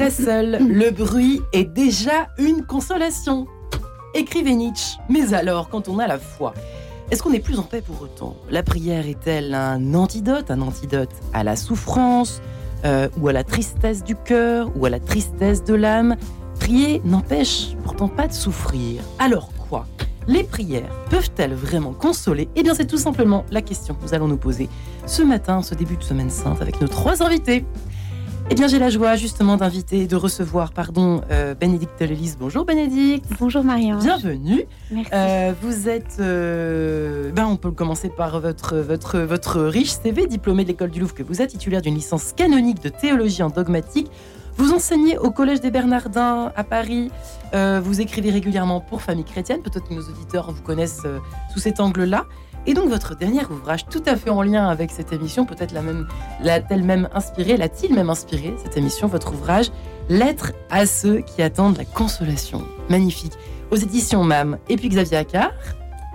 très seul, le bruit est déjà une consolation. Écrivait Nietzsche. Mais alors, quand on a la foi, est-ce qu'on est plus en paix pour autant? La prière est-elle un antidote, un antidote à la souffrance, euh, ou à la tristesse du cœur, ou à la tristesse de l'âme? Prier n'empêche pourtant pas de souffrir. Alors quoi? Les prières peuvent-elles vraiment consoler? Eh bien, c'est tout simplement la question que nous allons nous poser ce matin, ce début de semaine sainte, avec nos trois invités. Eh bien, j'ai la joie justement d'inviter, de recevoir, pardon, euh, Bénédicte Lélis. Bonjour Bénédicte. Bonjour Marianne. Bienvenue. Merci. Euh, vous êtes, euh, ben on peut commencer par votre, votre, votre riche CV, diplômé de l'école du Louvre que vous êtes, titulaire d'une licence canonique de théologie en dogmatique. Vous enseignez au Collège des Bernardins à Paris. Euh, vous écrivez régulièrement pour Famille Chrétienne. Peut-être que nos auditeurs vous connaissent sous cet angle-là. Et donc votre dernier ouvrage, tout à fait en lien avec cette émission, peut-être la même, l'a-t-elle même inspiré, l'a-t-il même inspiré cette émission, votre ouvrage, Lettre à ceux qui attendent la consolation. Magnifique. Aux éditions MAM. Et puis Xavier Accard.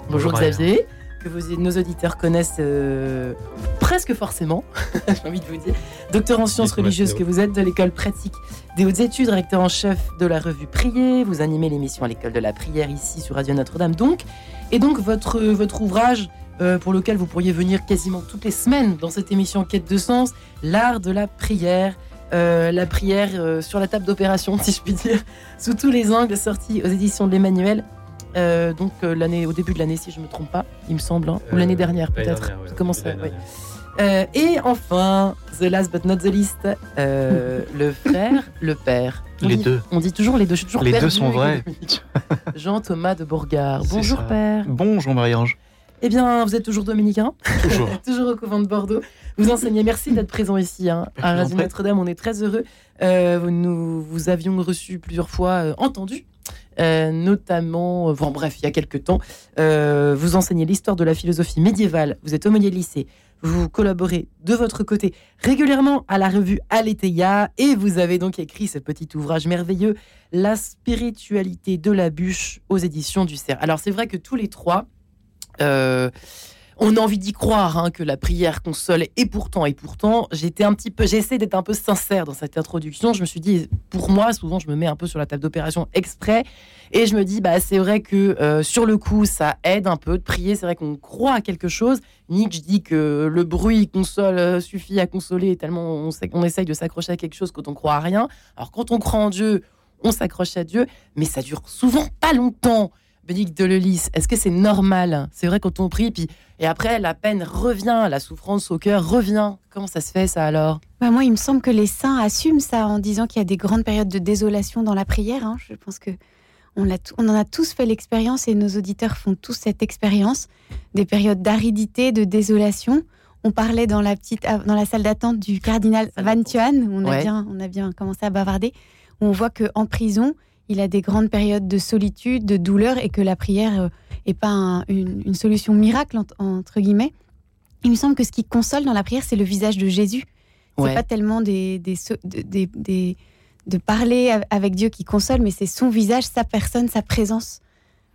Bonjour, Bonjour. Xavier, que vos- nos auditeurs connaissent euh, presque forcément, j'ai envie de vous dire. Docteur en sciences religieuses que vous êtes de l'école pratique des hautes études, rédacteur en chef de la revue Prier. Vous animez l'émission à l'école de la prière ici sur Radio Notre-Dame. Donc, et donc votre, votre ouvrage euh, pour lequel vous pourriez venir quasiment toutes les semaines dans cette émission Quête de sens, l'art de la prière. Euh, la prière euh, sur la table d'opération, si je puis dire, sous tous les angles, sorti aux éditions de l'Emmanuel. Euh, donc euh, l'année, au début de l'année, si je me trompe pas, il me semble, hein, ou Euh, l'année dernière l'année peut-être. dernière, ouais. Dernière. Euh, et enfin, the last but not the least, euh, le frère, le père. On Les dit- deux. On dit toujours les deux. Je suis toujours Les deux sont vrais. économique. Jean-Thomas de Bourgard. Bonjour ça. père. Bonjour Marie-Ange. Eh bien, vous êtes toujours dominicain, Toujours. toujours au couvent de Bordeaux. Vous enseignez. Merci d'être présent ici hein, à Radio. Notre-Dame. On est très heureux. Euh, nous vous avions reçu plusieurs fois, euh, entendu. Euh, notamment, euh, bon, bref, il y a quelques temps, Euh, vous enseignez l'histoire de la philosophie médiévale, vous êtes aumônier de lycée, vous collaborez de votre côté régulièrement à la revue Aletheia et vous avez donc écrit ce petit ouvrage merveilleux, La spiritualité de la bûche aux éditions du Cerf. Alors c'est vrai que tous les trois, on a envie d'y croire hein, que la prière console et pourtant et pourtant. J'étais un petit peu j'essaie d'être un peu sincère dans cette introduction. Je me suis dit pour moi souvent je me mets un peu sur la table d'opération exprès. Et je me dis bah c'est vrai que euh, sur le coup ça aide un peu de prier. C'est vrai qu'on croit à quelque chose. Nietzsche dit que le bruit console euh, suffit à consoler tellement on, on essaye de s'accrocher à quelque chose quand on croit à rien. Alors quand on croit en Dieu on s'accroche à Dieu mais ça dure souvent pas longtemps Bénédicte Delelis, est-ce que c'est normal? C'est vrai quand on prie, puis et après la peine revient, la souffrance au cœur revient. Comment ça se fait ça alors? Bah, moi, il me semble que les saints assument ça en disant qu'il y a des grandes périodes de désolation dans la prière. hein. Je pense que on, tout- on en a tous fait l'expérience et nos auditeurs font tous cette expérience. Des périodes d'aridité, de désolation. On parlait dans la petite, dans la salle d'attente du cardinal Van. Thuan. On a bien, on a bien commencé à bavarder. Où on voit que en prison, il a des grandes périodes de solitude, de douleur, et que la prière euh, est pas un- une, une solution miracle ent- entre guillemets. Il me semble que ce qui console dans la prière, c'est le visage de Jésus. C'est Ouais. pas tellement des, des, so- de- des- des- de parler av- avec Dieu qui console, mais c'est son visage, sa personne, sa présence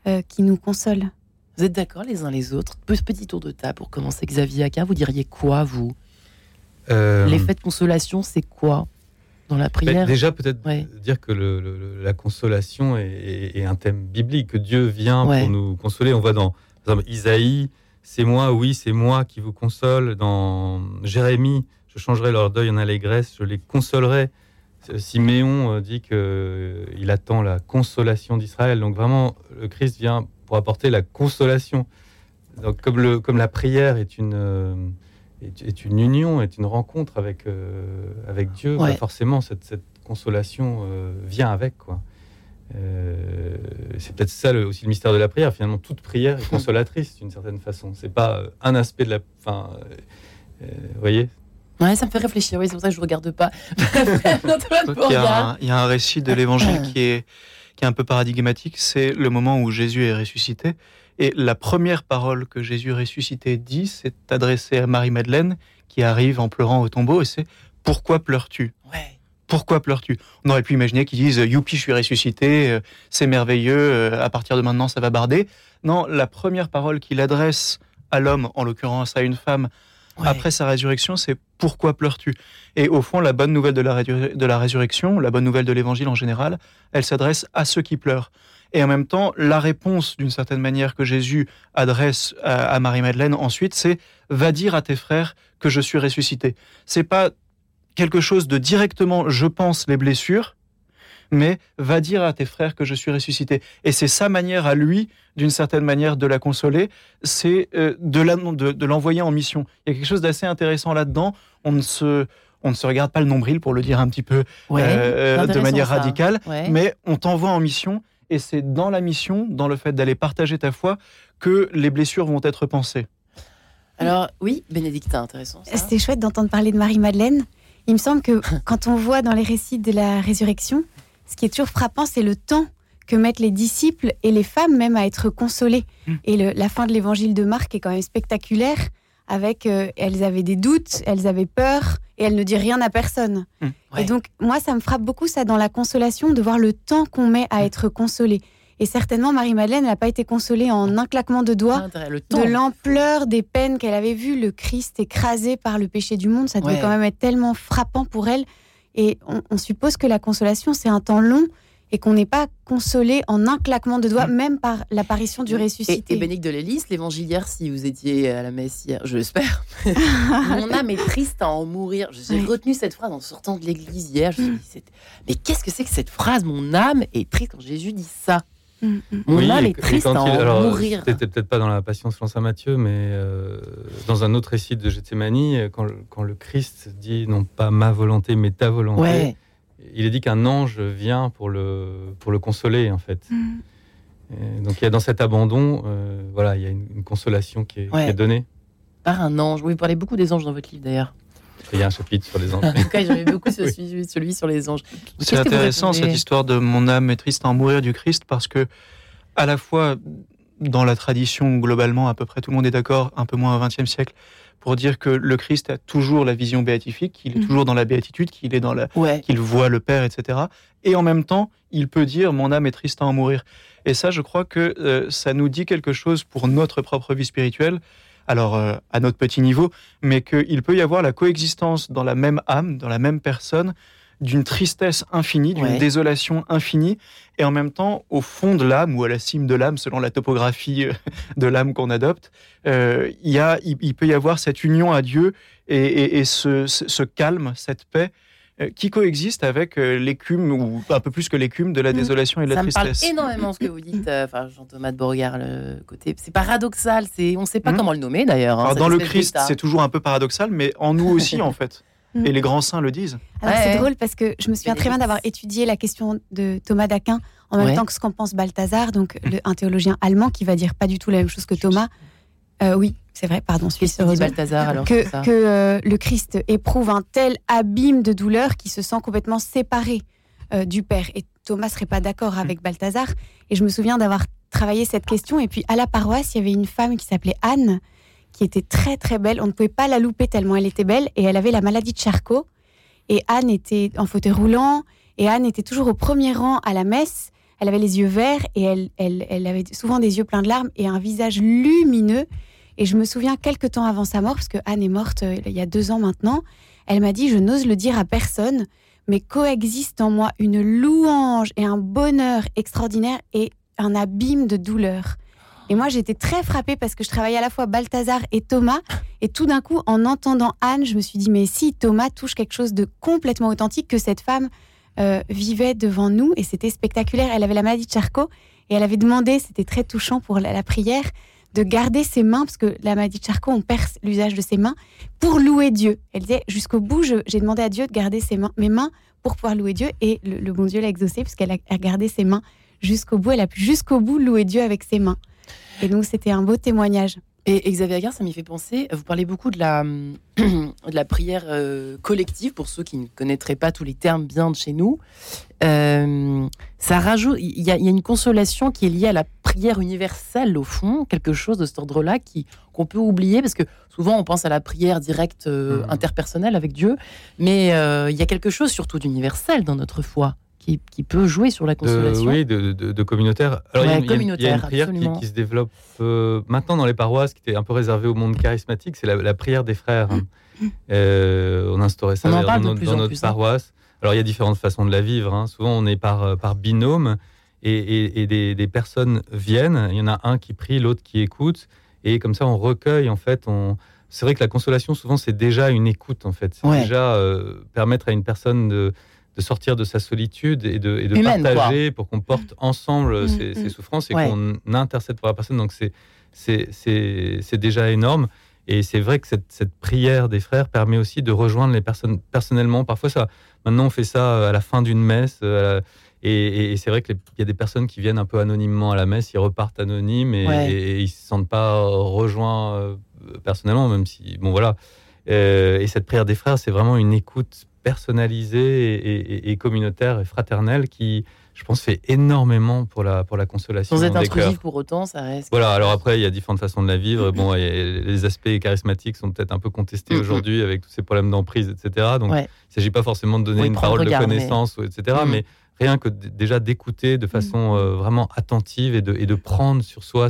euh, qui nous console. Vous êtes d'accord les uns les autres? Pe- Petit tour de table pour commencer. Xavier Accard, vous diriez quoi vous? Euh, L'effet de consolation, c'est quoi? Dans la bah, prière déjà, peut-être Ouais. dire que le- le- la consolation est, est- est un thème biblique, que Dieu vient Ouais. pour nous consoler. On voit dans par exemple, Isaïe, c'est moi, oui, c'est moi qui vous console. Dans Jérémie, je changerai leur deuil en allégresse, je les consolerai. Siméon euh, dit qu'il attend la consolation d'Israël. Donc vraiment, le Christ vient pour apporter la consolation. Donc comme, le, comme la prière est une, euh, est, est une union, est une rencontre avec, euh, avec Dieu, bah, forcément cette, cette consolation euh, vient avec. quoi. Euh, c'est peut-être ça le- aussi le mystère de la prière. Finalement, toute prière est consolatrice d'une certaine façon. C'est pas un aspect de la. Enfin, euh, euh, vous voyez? Ouais, ça me fait réfléchir. Oui, c'est pour ça que je regarde pas. Il, y a un, il y a un récit de l'évangile qui est, qui est un peu paradigmatique. C'est le moment où Jésus est ressuscité. Et la première parole que Jésus ressuscité dit, c'est adressée à Marie-Madeleine, qui arrive en pleurant au tombeau, et c'est Pourquoi pleures-tu? Ouais. Pourquoi pleures-tu? On aurait pu imaginer qu'ils disent Youpi, je suis ressuscité, euh, c'est merveilleux, euh, à partir de maintenant, ça va barder. Non, la première parole qu'il adresse à l'homme, en l'occurrence à une femme, après sa résurrection, c'est pourquoi pleures-tu? Et au fond, la bonne nouvelle de la, de la résurrection, la bonne nouvelle de l'évangile en général, elle s'adresse à ceux qui pleurent. Et en même temps, la réponse, d'une certaine manière, que Jésus adresse à, Marie-Madeleine ensuite, c'est va dire à tes frères que je suis ressuscité. C'est pas quelque chose de directement je pense les blessures, mais va dire à tes frères que je suis ressuscité. Et c'est sa manière à lui, d'une certaine manière, de la consoler, c'est euh, de l'envoyer en mission. Il y a quelque chose d'assez intéressant là-dedans. On ne se on ne se regarde pas le nombril pour le dire un petit peu euh, de manière radicale, mais on t'envoie en mission et c'est dans la mission, dans le fait d'aller partager ta foi, que les blessures vont être pensées. Alors oui, Bénédictin, intéressant. C'était chouette d'entendre parler de Marie-Madeleine. Il me semble que quand on voit dans les récits de la résurrection, ce qui est toujours frappant, c'est le temps que mettent les disciples et les femmes même à être consolées. Mm. Et la fin de l'évangile de Marc est quand même spectaculaire, avec euh, elles avaient des doutes, elles avaient peur, et elles ne disent rien à personne. Mm. Et donc, moi, ça me frappe beaucoup, ça, dans la consolation, de voir le temps qu'on met à mm. être consolé. Et certainement, Marie-Madeleine n'a pas été consolée en un claquement de doigts de l'ampleur des peines qu'elle avait vues, le Christ écrasé par le péché du monde. Ça devait quand même être tellement frappant pour elle. Et on, suppose que la consolation, c'est un temps long et qu'on n'est pas consolé en un claquement de doigts, mm. même par l'apparition du ressuscité. Et, et Bénédicte de l'Hélice, l'évangilière, si vous étiez à la messe hier, je l'espère, mon âme est triste à en mourir. J'ai retenu cette phrase en sortant de l'église hier. Je me suis dit, mais qu'est-ce que c'est que cette phrase? Mon âme est triste quand Jésus dit ça. Mm, mm. Mon âme est triste à en mourir. C'était peut-être pas dans la Passion selon saint Matthieu, mais euh, dans un autre récit de Gethsemane, quand, quand, le Christ dit non pas ma volonté, mais ta volonté, il est dit qu'un ange vient pour le, pour le consoler, en fait. Mm. donc il y a dans cet abandon, euh, voilà, il y a une, consolation qui est, qui est, donnée. Par un ange. Oui, vous parlez beaucoup des anges dans votre livre d'ailleurs. Il y a un chapitre sur les anges. en tout cas, j'aimais beaucoup celui, celui, sur les anges. C'est intéressant cette histoire de mon âme est triste à en mourir du Christ parce que, à la fois, dans la tradition, globalement, à peu près tout le monde est d'accord, un peu moins au XXe siècle, pour dire que le Christ a toujours la vision béatifique, qu'il est mhm. toujours dans la béatitude, qu'il est dans la, qu'il voit le Père, etc. Et en même temps, il peut dire mon âme est triste à en mourir. Et ça, je crois que euh, ça nous dit quelque chose pour notre propre vie spirituelle alors euh, à notre petit niveau, mais qu'il peut y avoir la coexistence dans la même âme, dans la même personne, d'une tristesse infinie, d'une désolation infinie, et en même temps, au fond de l'âme ou à la cime de l'âme, selon la topographie euh, de l'âme qu'on adopte, euh, il, y a, il, peut y avoir cette union à Dieu et, ce, calme, cette paix euh, qui coexiste avec l'écume, ou un peu plus que l'écume, de la mm. désolation et de la tristesse. Ça me parle énormément ce que vous dites, enfin Jean-Thomas de Beauregard, le côté. C'est paradoxal, c'est, on ne sait pas mm. comment le nommer d'ailleurs. Hein, dans le Christ, c'est toujours un peu paradoxal, mais en nous aussi en fait. Mm. Et les grands saints le disent. Alors c'est drôle parce que je me souviens très bien d'avoir étudié la question de Thomas d'Aquin en même temps que ce qu'en pense Balthazar, donc un théologien allemand qui va dire pas du tout la même chose que Thomas. oui, c'est vrai, pardon, suis Balthazar alors que, que euh, le Christ éprouve un tel abîme de douleur qu'il se sent complètement séparé euh, du Père. Et Thomas serait pas d'accord avec mm. Balthazar. Et je me souviens d'avoir travaillé cette question. Et puis à la paroisse, il y avait une femme qui s'appelait Anne, qui était très très belle. On ne pouvait pas la louper tellement elle était belle. Et elle avait la maladie de Charcot. Et Anne était en fauteuil roulant. Et Anne était toujours au premier rang à la messe. Elle avait les yeux verts et elle, elle, elle avait souvent des yeux pleins de larmes et un visage lumineux. Et je me souviens quelques temps avant sa mort, parce que Anne est morte euh, il y a deux ans maintenant, elle m'a dit, je n'ose le dire à personne, mais coexiste en moi une louange et un bonheur extraordinaire et un abîme de douleur. Et moi, j'étais très frappée parce que je travaillais à la fois Balthazar et Thomas. Et tout d'un coup, en entendant Anne, je me suis dit, mais si Thomas touche quelque chose de complètement authentique que cette femme euh, vivait devant nous, et c'était spectaculaire. Elle avait la maladie de Charcot, et elle avait demandé, c'était très touchant pour la prière, de garder ses mains, parce que la maladie de Charcot, on perd l'usage de ses mains, pour louer Dieu. Elle disait, jusqu'au bout, j'ai demandé à Dieu de garder ses mains, mes mains pour pouvoir louer Dieu, et le, bon Dieu l'a exaucé, puisqu'elle a, gardé ses mains jusqu'au bout, elle a pu jusqu'au bout louer Dieu avec ses mains. Et donc, c'était un beau témoignage. Et Xavier Agar, ça m'y fait penser, vous parlez beaucoup de la, de la prière euh, collective, pour ceux qui ne connaîtraient pas tous les termes bien de chez nous. Euh, ça rajoute, il y, a une consolation qui est liée à la prière universelle, au fond, quelque chose de cet ordre-là qu'on peut oublier, parce que souvent on pense à la prière directe euh, mmh. interpersonnelle avec Dieu, mais il y a quelque chose surtout d'universel dans notre foi, qui, qui peut jouer sur la consolation. oui, de, de, communautaire. Alors, il, y a, une prière qui, se développe euh, maintenant dans les paroisses, qui était un peu réservée au monde charismatique, c'est la, prière des frères. Mm. Euh, on instaurait ça dans, notre, hein. paroisse. Alors, il y a différentes façons de la vivre. Hein. Souvent, on est par, par binôme et, et, des, des, personnes viennent. Il y en a un qui prie, l'autre qui écoute. Et comme ça, on recueille, en fait, on, c'est vrai que la consolation, souvent, c'est déjà une écoute, en fait. C'est déjà euh, permettre à une personne de, sortir de sa solitude et de, partager pour qu'on porte ensemble mm, ses, mm. souffrances et qu'on intercède pour la personne. Donc, c'est déjà énorme. Et c'est vrai que cette, prière des frères permet aussi de rejoindre les personnes personnellement. Parfois, ça, maintenant, on fait ça à la fin d'une messe. Euh, et, c'est vrai qu'il y a des personnes qui viennent un peu anonymement à la messe, ils repartent anonymes et, et ils ne se sentent pas rejoints euh, personnellement, même si, bon voilà. Euh, et cette prière des frères, c'est vraiment une écoute personnalisée et, communautaire et fraternelle qui, je pense, fait énormément pour la, pour la consolation. Sans être intrusif pour autant, ça reste. Voilà, alors après, il y a différentes façons de la vivre. Bon, les aspects charismatiques sont peut-être un peu contestés aujourd'hui avec tous ces problèmes d'emprise, etc. Donc, il ne s'agit pas forcément de donner une parole de connaissance, etc. Mais rien que déjà d'écouter de façon euh, vraiment attentive et de, et de prendre sur soi,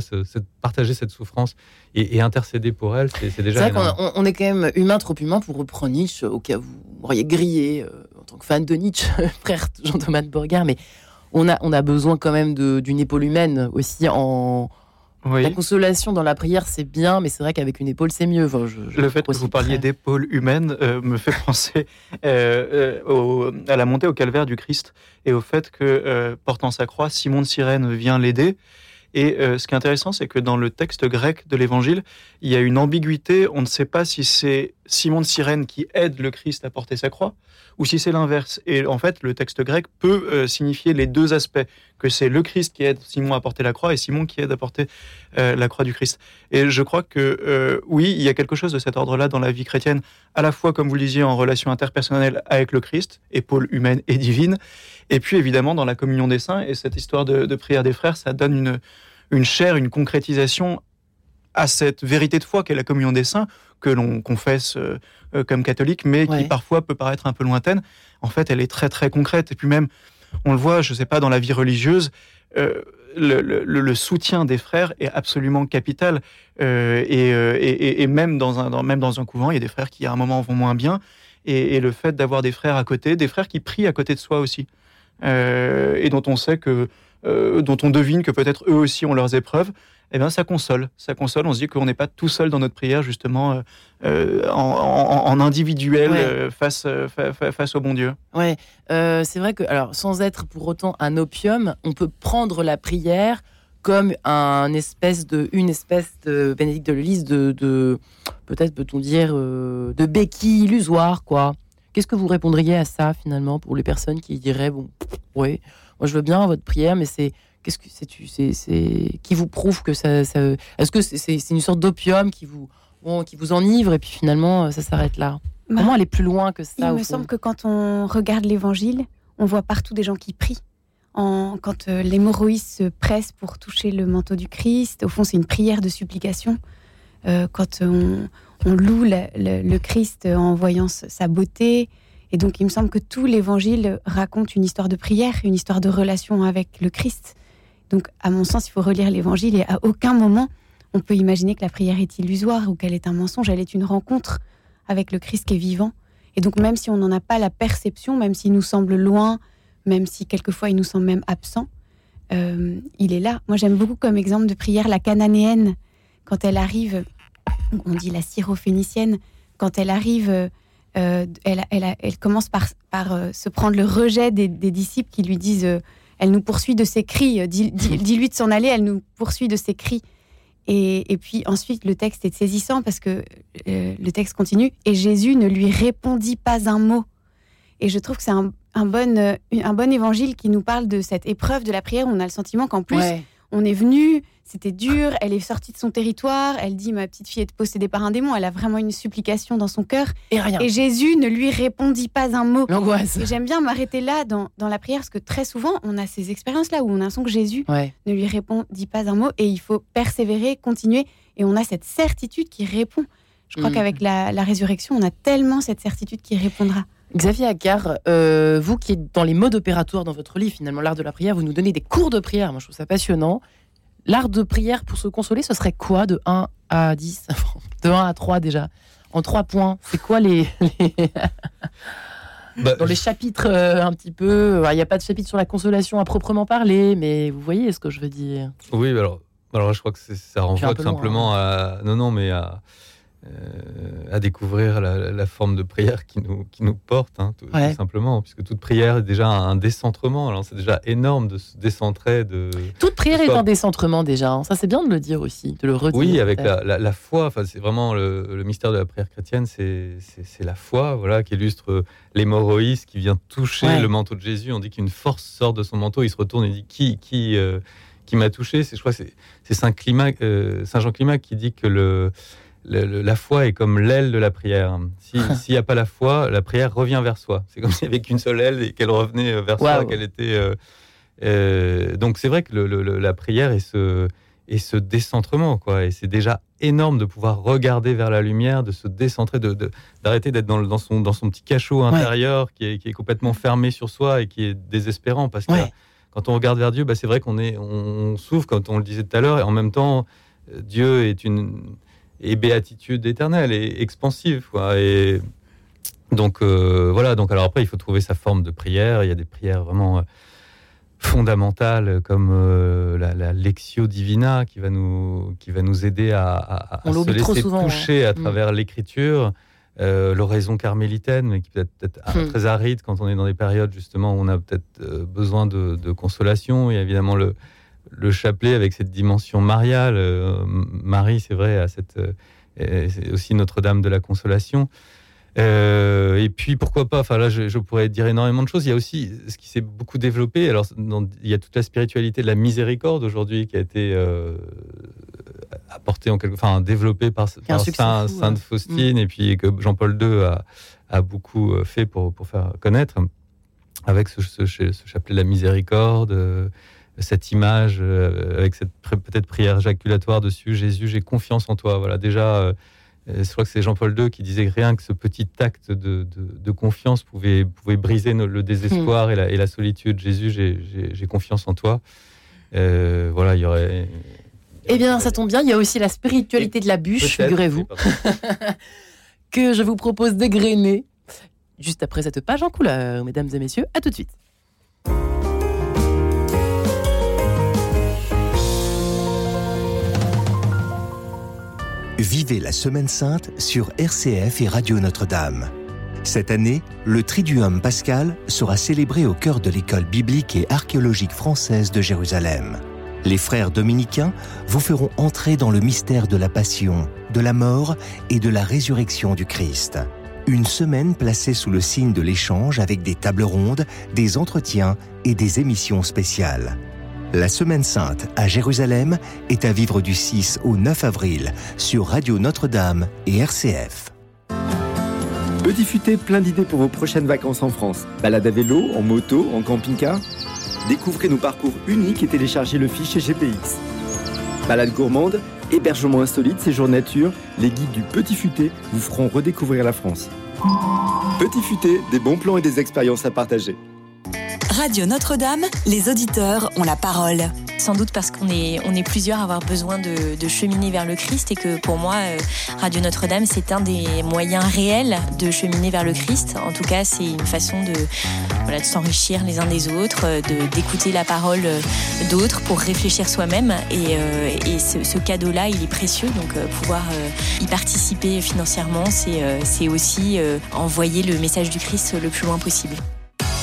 partager cette souffrance et, intercéder pour elle, c'est déjà. C'est vrai qu'on on est quand même humain, trop humain pour reprendre Nietzsche, au cas où vous auriez grillé euh, en tant que fan de Nietzsche, frère Jean-Thomas de Bourgard, mais on a, on a besoin quand même d'une épaule humaine aussi en, la consolation dans la prière, c'est bien, mais c'est vrai qu'avec une épaule, c'est mieux. le fait que vous parliez d'épaule humaine euh, me fait penser euh, euh, à la montée au calvaire du Christ et au fait que, portant sa croix, Simon de Cyrène vient l'aider. Et ce qui est intéressant, c'est que dans le texte grec de l'Évangile, il y a une ambiguïté. On ne sait pas si c'est Simon de Cyrène qui aide le Christ à porter sa croix, ou si c'est l'inverse. Et en fait, le texte grec peut euh, signifier les deux aspects, que c'est le Christ qui aide Simon à porter la croix et Simon qui aide à porter euh, la croix du Christ. Et je crois que euh, oui, il y a quelque chose de cet ordre-là dans la vie chrétienne, à la fois, comme vous le disiez, en relation interpersonnelle avec le Christ, épaule humaine et divine, et puis évidemment dans la communion des saints. Et cette histoire de, prière des frères, ça donne une, une chair, une concrétisation à cette vérité de foi qu'est la communion des saints, que l'on confesse euh, euh, comme catholique, mais qui parfois peut paraître un peu lointaine. En fait, elle est très très concrète. Et puis même, on le voit, je ne sais pas, dans la vie religieuse, euh, le, soutien des frères est absolument capital. et, même, dans un, même dans un couvent, il y a des frères qui à un moment vont moins bien. Et, le fait d'avoir des frères à côté, des frères qui prient à côté de soi aussi, et dont on sait que, dont on devine que peut-être eux aussi ont leurs épreuves, eh bien, ça console. Ça console. On se dit qu'on n'est pas tout seul dans notre prière, justement, euh, euh, en, individuel euh, face, face au bon Dieu. Ouais, c'est vrai que, alors, sans être pour autant un opium, on peut prendre la prière comme un espèce de, une espèce de Bénédicte de de, de peut-être peut-on dire, de béquille illusoire, quoi. Qu'est-ce que vous répondriez à ça finalement pour les personnes qui diraient bon, oui, moi je veux bien votre prière, mais c'est Qu'est-ce que c'est, c'est, qui vous prouve que ça, est-ce que c'est, une sorte d'opium qui vous, qui vous enivre et puis finalement euh, ça s'arrête là? Bah, Comment aller plus loin que ça Il me semble que quand on regarde l'Évangile, on voit partout des gens qui prient. En, quand euh, l'hémorroïs se presse pour toucher le manteau du Christ, au fond c'est une prière de supplication. Euh, quand on, loue le, Christ en voyant sa beauté, et donc il me semble que tout l'Évangile raconte une histoire de prière, une histoire de relation avec le Christ. Donc, à mon sens, il faut relire l'évangile et à aucun moment on peut imaginer que la prière est illusoire ou qu'elle est un mensonge. Elle est une rencontre avec le Christ qui est vivant. Et donc, même si on n'en a pas la perception, même s'il nous semble loin, même si quelquefois il nous semble même absent, euh, il est là. Moi, j'aime beaucoup comme exemple de prière la cananéenne, quand elle arrive, on dit la syrophénicienne, quand elle arrive, euh, elle, elle, commence par, euh, se prendre le rejet des disciples qui lui disent elle nous poursuit de ses cris. Dis-lui de s'en aller, elle nous poursuit de ses cris. Et, puis ensuite, le texte est saisissant parce que euh, le texte continue. Et Jésus ne lui répondit pas un mot. Et je trouve que c'est un, bon, euh, un bon évangile qui nous parle de cette épreuve de la prière. On a le sentiment qu'en plus, on est venu, c'était dur, elle est sortie de son territoire, elle dit ma petite fille est possédée par un démon, elle a vraiment une supplication dans son cœur. Et rien. Et Jésus ne lui répondit pas un mot. L'angoisse. Et j'aime bien m'arrêter là dans, la prière, parce que très souvent, on a ces expériences-là où on a l'impression que Jésus ne lui répondit pas un mot, et il faut persévérer, continuer, et on a cette certitude qui répond. Je crois mm. qu'avec la, résurrection, on a tellement cette certitude qui répondra. Xavier Accard, euh, vous qui êtes dans les modes opératoires dans votre livre, finalement, l'art de la prière, vous nous donnez des cours de prière. Moi, je trouve ça passionnant. L'art de prière pour se consoler, ce serait quoi de 1 à 10 De 1 à 3 déjà En 3 points. C'est quoi les. Bah, dans les chapitres euh, un petit peu. Il n'y a pas de chapitre sur la consolation à proprement parler, mais vous voyez ce que je veux dire. Oui, alors, alors je crois que ça renvoie tout loin, simplement à. Non, non, mais à. Euh, à découvrir la, la forme de prière qui nous, qui nous porte, hein, tout, simplement, puisque toute prière est déjà un décentrement. Alors c'est déjà énorme de se décentrer, de, Toute prière est un décentrement déjà. hein. Ça, c'est bien de le dire aussi, de le redire. Oui, avec la, la- la foi. Enfin, c'est vraiment le, le mystère de la prière chrétienne, c'est la foi, voilà, qui illustre l'hémorroïs qui vient toucher Ouais. le manteau de Jésus. On dit qu'une force sort de son manteau, il se retourne et dit qui qui euh, qui m'a touché? C'est je crois que c'est c'est Saint Climac, euh, Saint Jean Climac qui dit que le, le- le- la foi est comme l'aile de la prière. Si- S'il n'y a pas la foi, la prière revient vers soi. C'est comme s'il n'y avait qu'une seule aile et qu'elle revenait vers soi, qu'elle était. euh, euh, donc c'est vrai que le- la prière est ce décentrement, quoi. Et c'est déjà énorme de pouvoir regarder vers la lumière, de se décentrer, de, d'arrêter d'être dans, son, dans son petit cachot intérieur qui, est, qui est complètement fermé sur soi et qui est désespérant. Parce que Ouais. quand on regarde vers Dieu, bah, c'est vrai qu'on est, on souffre, comme on le disait tout à l'heure, et en même temps, euh, Dieu est une est béatitude éternelle et expansive, quoi. Et donc euh, voilà. Donc alors après, il faut trouver sa forme de prière. Il y a des prières vraiment euh, fondamentales comme euh, la, la lectio divina qui va nous qui va nous aider à, à- se laisser souvent, toucher à Mm. travers l'écriture. Euh, l'oraison carmélitaine, mais qui peut être Hmm. très aride quand on est dans des périodes justement où on a peut-être besoin de, de consolation. Il y a évidemment le, le chapelet avec cette dimension mariale. Euh, Marie, c'est vrai, a cette, euh, aussi Notre-Dame de la Consolation. Euh, et puis pourquoi pas, enfin là je, je pourrais dire énormément de choses. Il y a aussi ce qui s'est beaucoup développé. Alors dans- il y a toute la spiritualité de la miséricorde aujourd'hui qui a été euh, apportée en quelque, enfin développée par, Saint- fou, Sainte ouais. Faustine et puis que Jean-Paul II a, a beaucoup fait pour, pour faire connaître avec ce, ce- ce chapelet de la miséricorde. euh, cette image euh, avec cette peut-être prière jaculatoire dessus, Jésus, j'ai confiance en toi. Voilà, déjà, euh, euh, je crois que c'est Jean-Paul II qui disait que rien que ce petit acte de, de- de confiance pouvait, pouvait briser le désespoir et, la, et la solitude. Jésus, j'ai- confiance en toi. Euh, voilà, il y aurait. Eh bien, ça tombe bien, il y a aussi la spiritualité de la bûche, figurez-vous, que je vous propose d'égrener juste après cette page en couleur, mesdames et messieurs. À tout de suite. Vivez la Semaine Sainte sur RCF et Radio Notre-Dame. Cette année, le Triduum Pascal sera célébré au cœur de l'école biblique et archéologique française de Jérusalem. Les frères dominicains vous feront entrer dans le mystère de la passion, de la mort et de la résurrection du Christ. Une semaine placée sous le signe de l'échange avec des tables rondes, des entretiens et des émissions spéciales. La Semaine Sainte à Jérusalem est à vivre du 6 au 9 avril sur Radio Notre-Dame et RCF. Petit futé plein d'idées pour vos prochaines vacances en France. Balade à vélo, en moto, en camping-car? Découvrez nos parcours uniques et téléchargez le fichier GPX. Balade gourmande, hébergement insolite, séjour nature, les guides du Petit Futé vous feront redécouvrir la France. Petit Futé, des bons plans et des expériences à partager. Radio Notre-Dame, les auditeurs ont la parole. Sans doute parce qu'on est, on est plusieurs à avoir besoin de, cheminer vers le Christ et que pour moi, euh, Radio Notre-Dame, c'est un des moyens réels de cheminer vers le Christ. En tout cas, c'est une façon de, voilà, de s'enrichir les uns des autres, euh, de, d'écouter la parole euh, d'autres pour réfléchir soi-même. Et, ce, cadeau-là, il est précieux. Donc, pouvoir y participer financièrement, c'est, aussi envoyer le message du Christ le plus loin possible.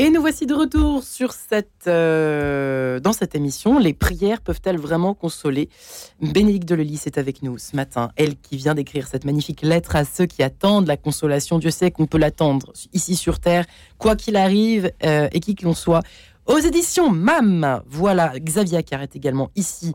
Et nous voici de retour sur cette, euh, dans cette émission. Les prières peuvent-elles vraiment consoler? Bénédicte Delelys est avec nous ce matin. Elle qui vient d'écrire cette magnifique lettre à ceux qui attendent la consolation. Dieu sait qu'on peut l'attendre ici sur Terre, quoi qu'il arrive euh, et qui que l'on soit. Aux éditions MAM, voilà, Xavier Carr est également ici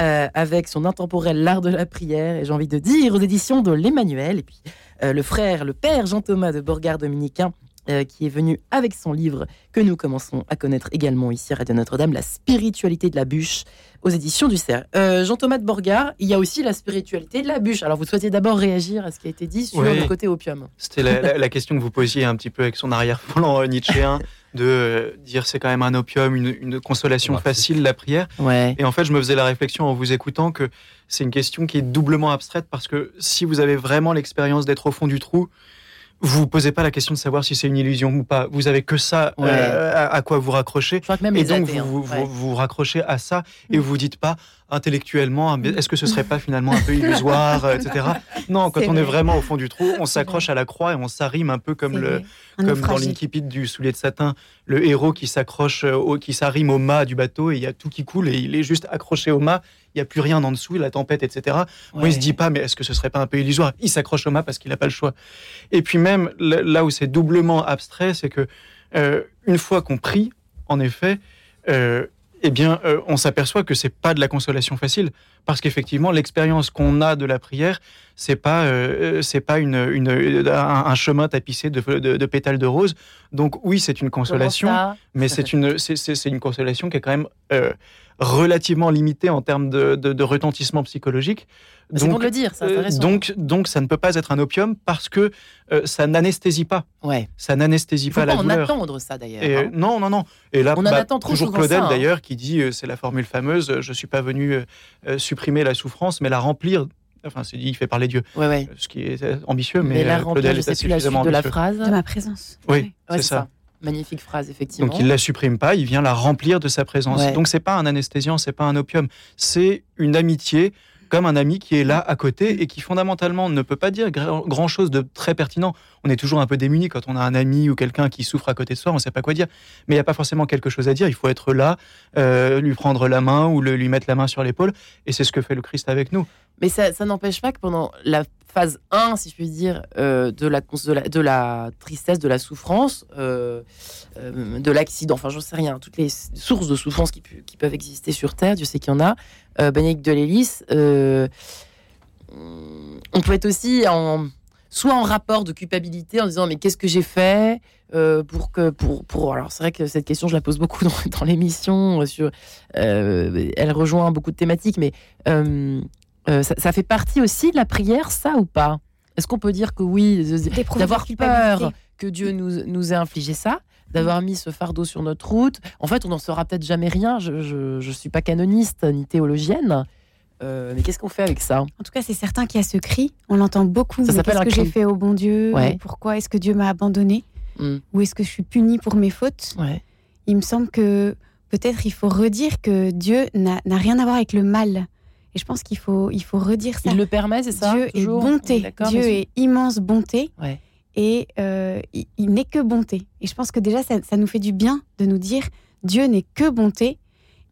euh, avec son intemporel L'art de la prière, et j'ai envie de dire aux éditions de l'Emmanuel, et puis le frère, le père Jean-Thomas de Borgard Dominicain, euh, qui est venu avec son livre que nous commençons à connaître également ici à Radio Notre-Dame, La spiritualité de la bûche, aux éditions du Cerf. Euh, Jean-Thomas de Borgard, il y a aussi la spiritualité de la bûche. Alors vous souhaitez d'abord réagir à ce qui a été dit sur Oui. le côté opium. C'était la, la- la question que vous posiez un petit peu avec son arrière-plan euh, nietzschéen, de euh, dire c'est quand même un opium, une, une consolation facile, la prière. Ouais. Et en fait, je me faisais la réflexion en vous écoutant que c'est une question qui est doublement abstraite parce que si vous avez vraiment l'expérience d'être au fond du trou, vous vous posez pas la question de savoir si c'est une illusion ou pas. Vous avez que ça Ouais. euh, à, à quoi vous raccrochez. Je crois que même Et les donc, athées, vous, hein. vous, Ouais. vous, vous raccrochez à ça et vous vous dites pas intellectuellement, est-ce que ce serait pas finalement un peu illusoire, euh, etc. Non, quand on est vrai. vraiment au fond du trou, on s'accroche à la croix et on s'arrime un peu comme le, comme dans l'incipit du soulier de satin, le héros qui s'accroche, euh, au, qui s'arrime au mât du bateau et il y a tout qui coule et il est juste accroché au mât. Il n'y a plus rien en dessous, la tempête, etc. Moi, il se dit pas, mais est-ce que ce serait pas un peu illusoire? Il s'accroche au mât parce qu'il n'a pas le choix. Et puis même là où c'est doublement abstrait, c'est que euh, une fois qu'on prie, en effet, euh, eh bien, euh, on s'aperçoit que c'est pas de la consolation facile, parce qu'effectivement, l'expérience qu'on a de la prière, c'est pas, euh, c'est pas une, une- un, un chemin tapissé de, de- de pétales de rose. Donc oui, c'est une consolation, mais c'est une, c'est une consolation qui est quand même euh, relativement limitée en termes de, de- de retentissement psychologique. C'est bon de le dire, ça. euh, donc, donc, ça ne peut pas être un opium parce que euh, ça n'anesthésie pas. ouais. Ça n'anesthésie Il faut pas pas la en douleur. attendre ça d'ailleurs. Et, hein. non, non, non. Et là, On en bah, attend trop toujours souvent Claudel ça, hein. d'ailleurs qui dit, euh, c'est la formule fameuse, euh, je suis pas venu euh, euh, supprimer la souffrance, mais la remplir. Enfin, c'est dit, il fait parler Dieu, Ouais, ouais. euh, ce qui est euh, ambitieux, mais, Mais, la euh, remplir, Claudel je est sais plus la suite de la phrase. De ma présence. Oui, Ouais. Ouais, c'est ça. Magnifique phrase, effectivement. Donc il la supprime pas, il vient la remplir de sa présence. Ouais. Donc c'est pas un anesthésiant, c'est pas un opium, c'est une amitié comme un ami qui est là à côté et qui fondamentalement ne peut pas dire grand chose de très pertinent. On est toujours un peu démuni quand on a un ami ou quelqu'un qui souffre à côté de soi, on ne sait pas quoi dire. Mais il n'y a pas forcément quelque chose à dire. Il faut être là, euh, lui prendre la main ou le- lui mettre la main sur l'épaule. Et c'est ce que fait le Christ avec nous. Mais ça, n'empêche pas que pendant la phase 1, si je puis dire, euh, de, la, tristesse, de la souffrance, euh, euh, de l'accident, enfin j'en sais rien, toutes les sources de souffrance qui, peuvent exister sur Terre, Dieu sait qu'il y en a, euh, de l'Hélice, on peut être aussi soit en rapport de culpabilité en disant mais qu'est-ce que j'ai fait pour que pour pour alors c'est vrai que cette question je la pose beaucoup dans, dans l'émission sur elle rejoint beaucoup de thématiques mais euh, ça, ça fait partie aussi de la prière ça ou pas? Est-ce qu'on peut dire que oui d'avoir peur que Dieu nous, nous ait infligé ça d'avoir mis ce fardeau sur notre route? En fait on n'en saura peut-être jamais rien. Je, je suis pas canoniste ni théologienne. Euh, mais qu'est-ce qu'on fait avec ça? En tout cas, c'est certain qu'il y a ce cri. On l'entend beaucoup. Ça Qu'est-ce que j'ai fait au bon Dieu? Ouais. Pourquoi est-ce que Dieu m'a abandonné? Mm. Ou est-ce que je suis puni pour mes fautes? Ouais. Il me semble que peut-être il faut redire que Dieu n'a rien à voir avec le mal. Et je pense qu'il faut, il faut redire ça. il le permet c'est ça Dieu est toujours bonté. Dieu est immense bonté. Ouais. Et euh, il, il n'est que bonté. Et je pense que déjà, ça, ça nous fait du bien de nous dire Dieu n'est que bonté.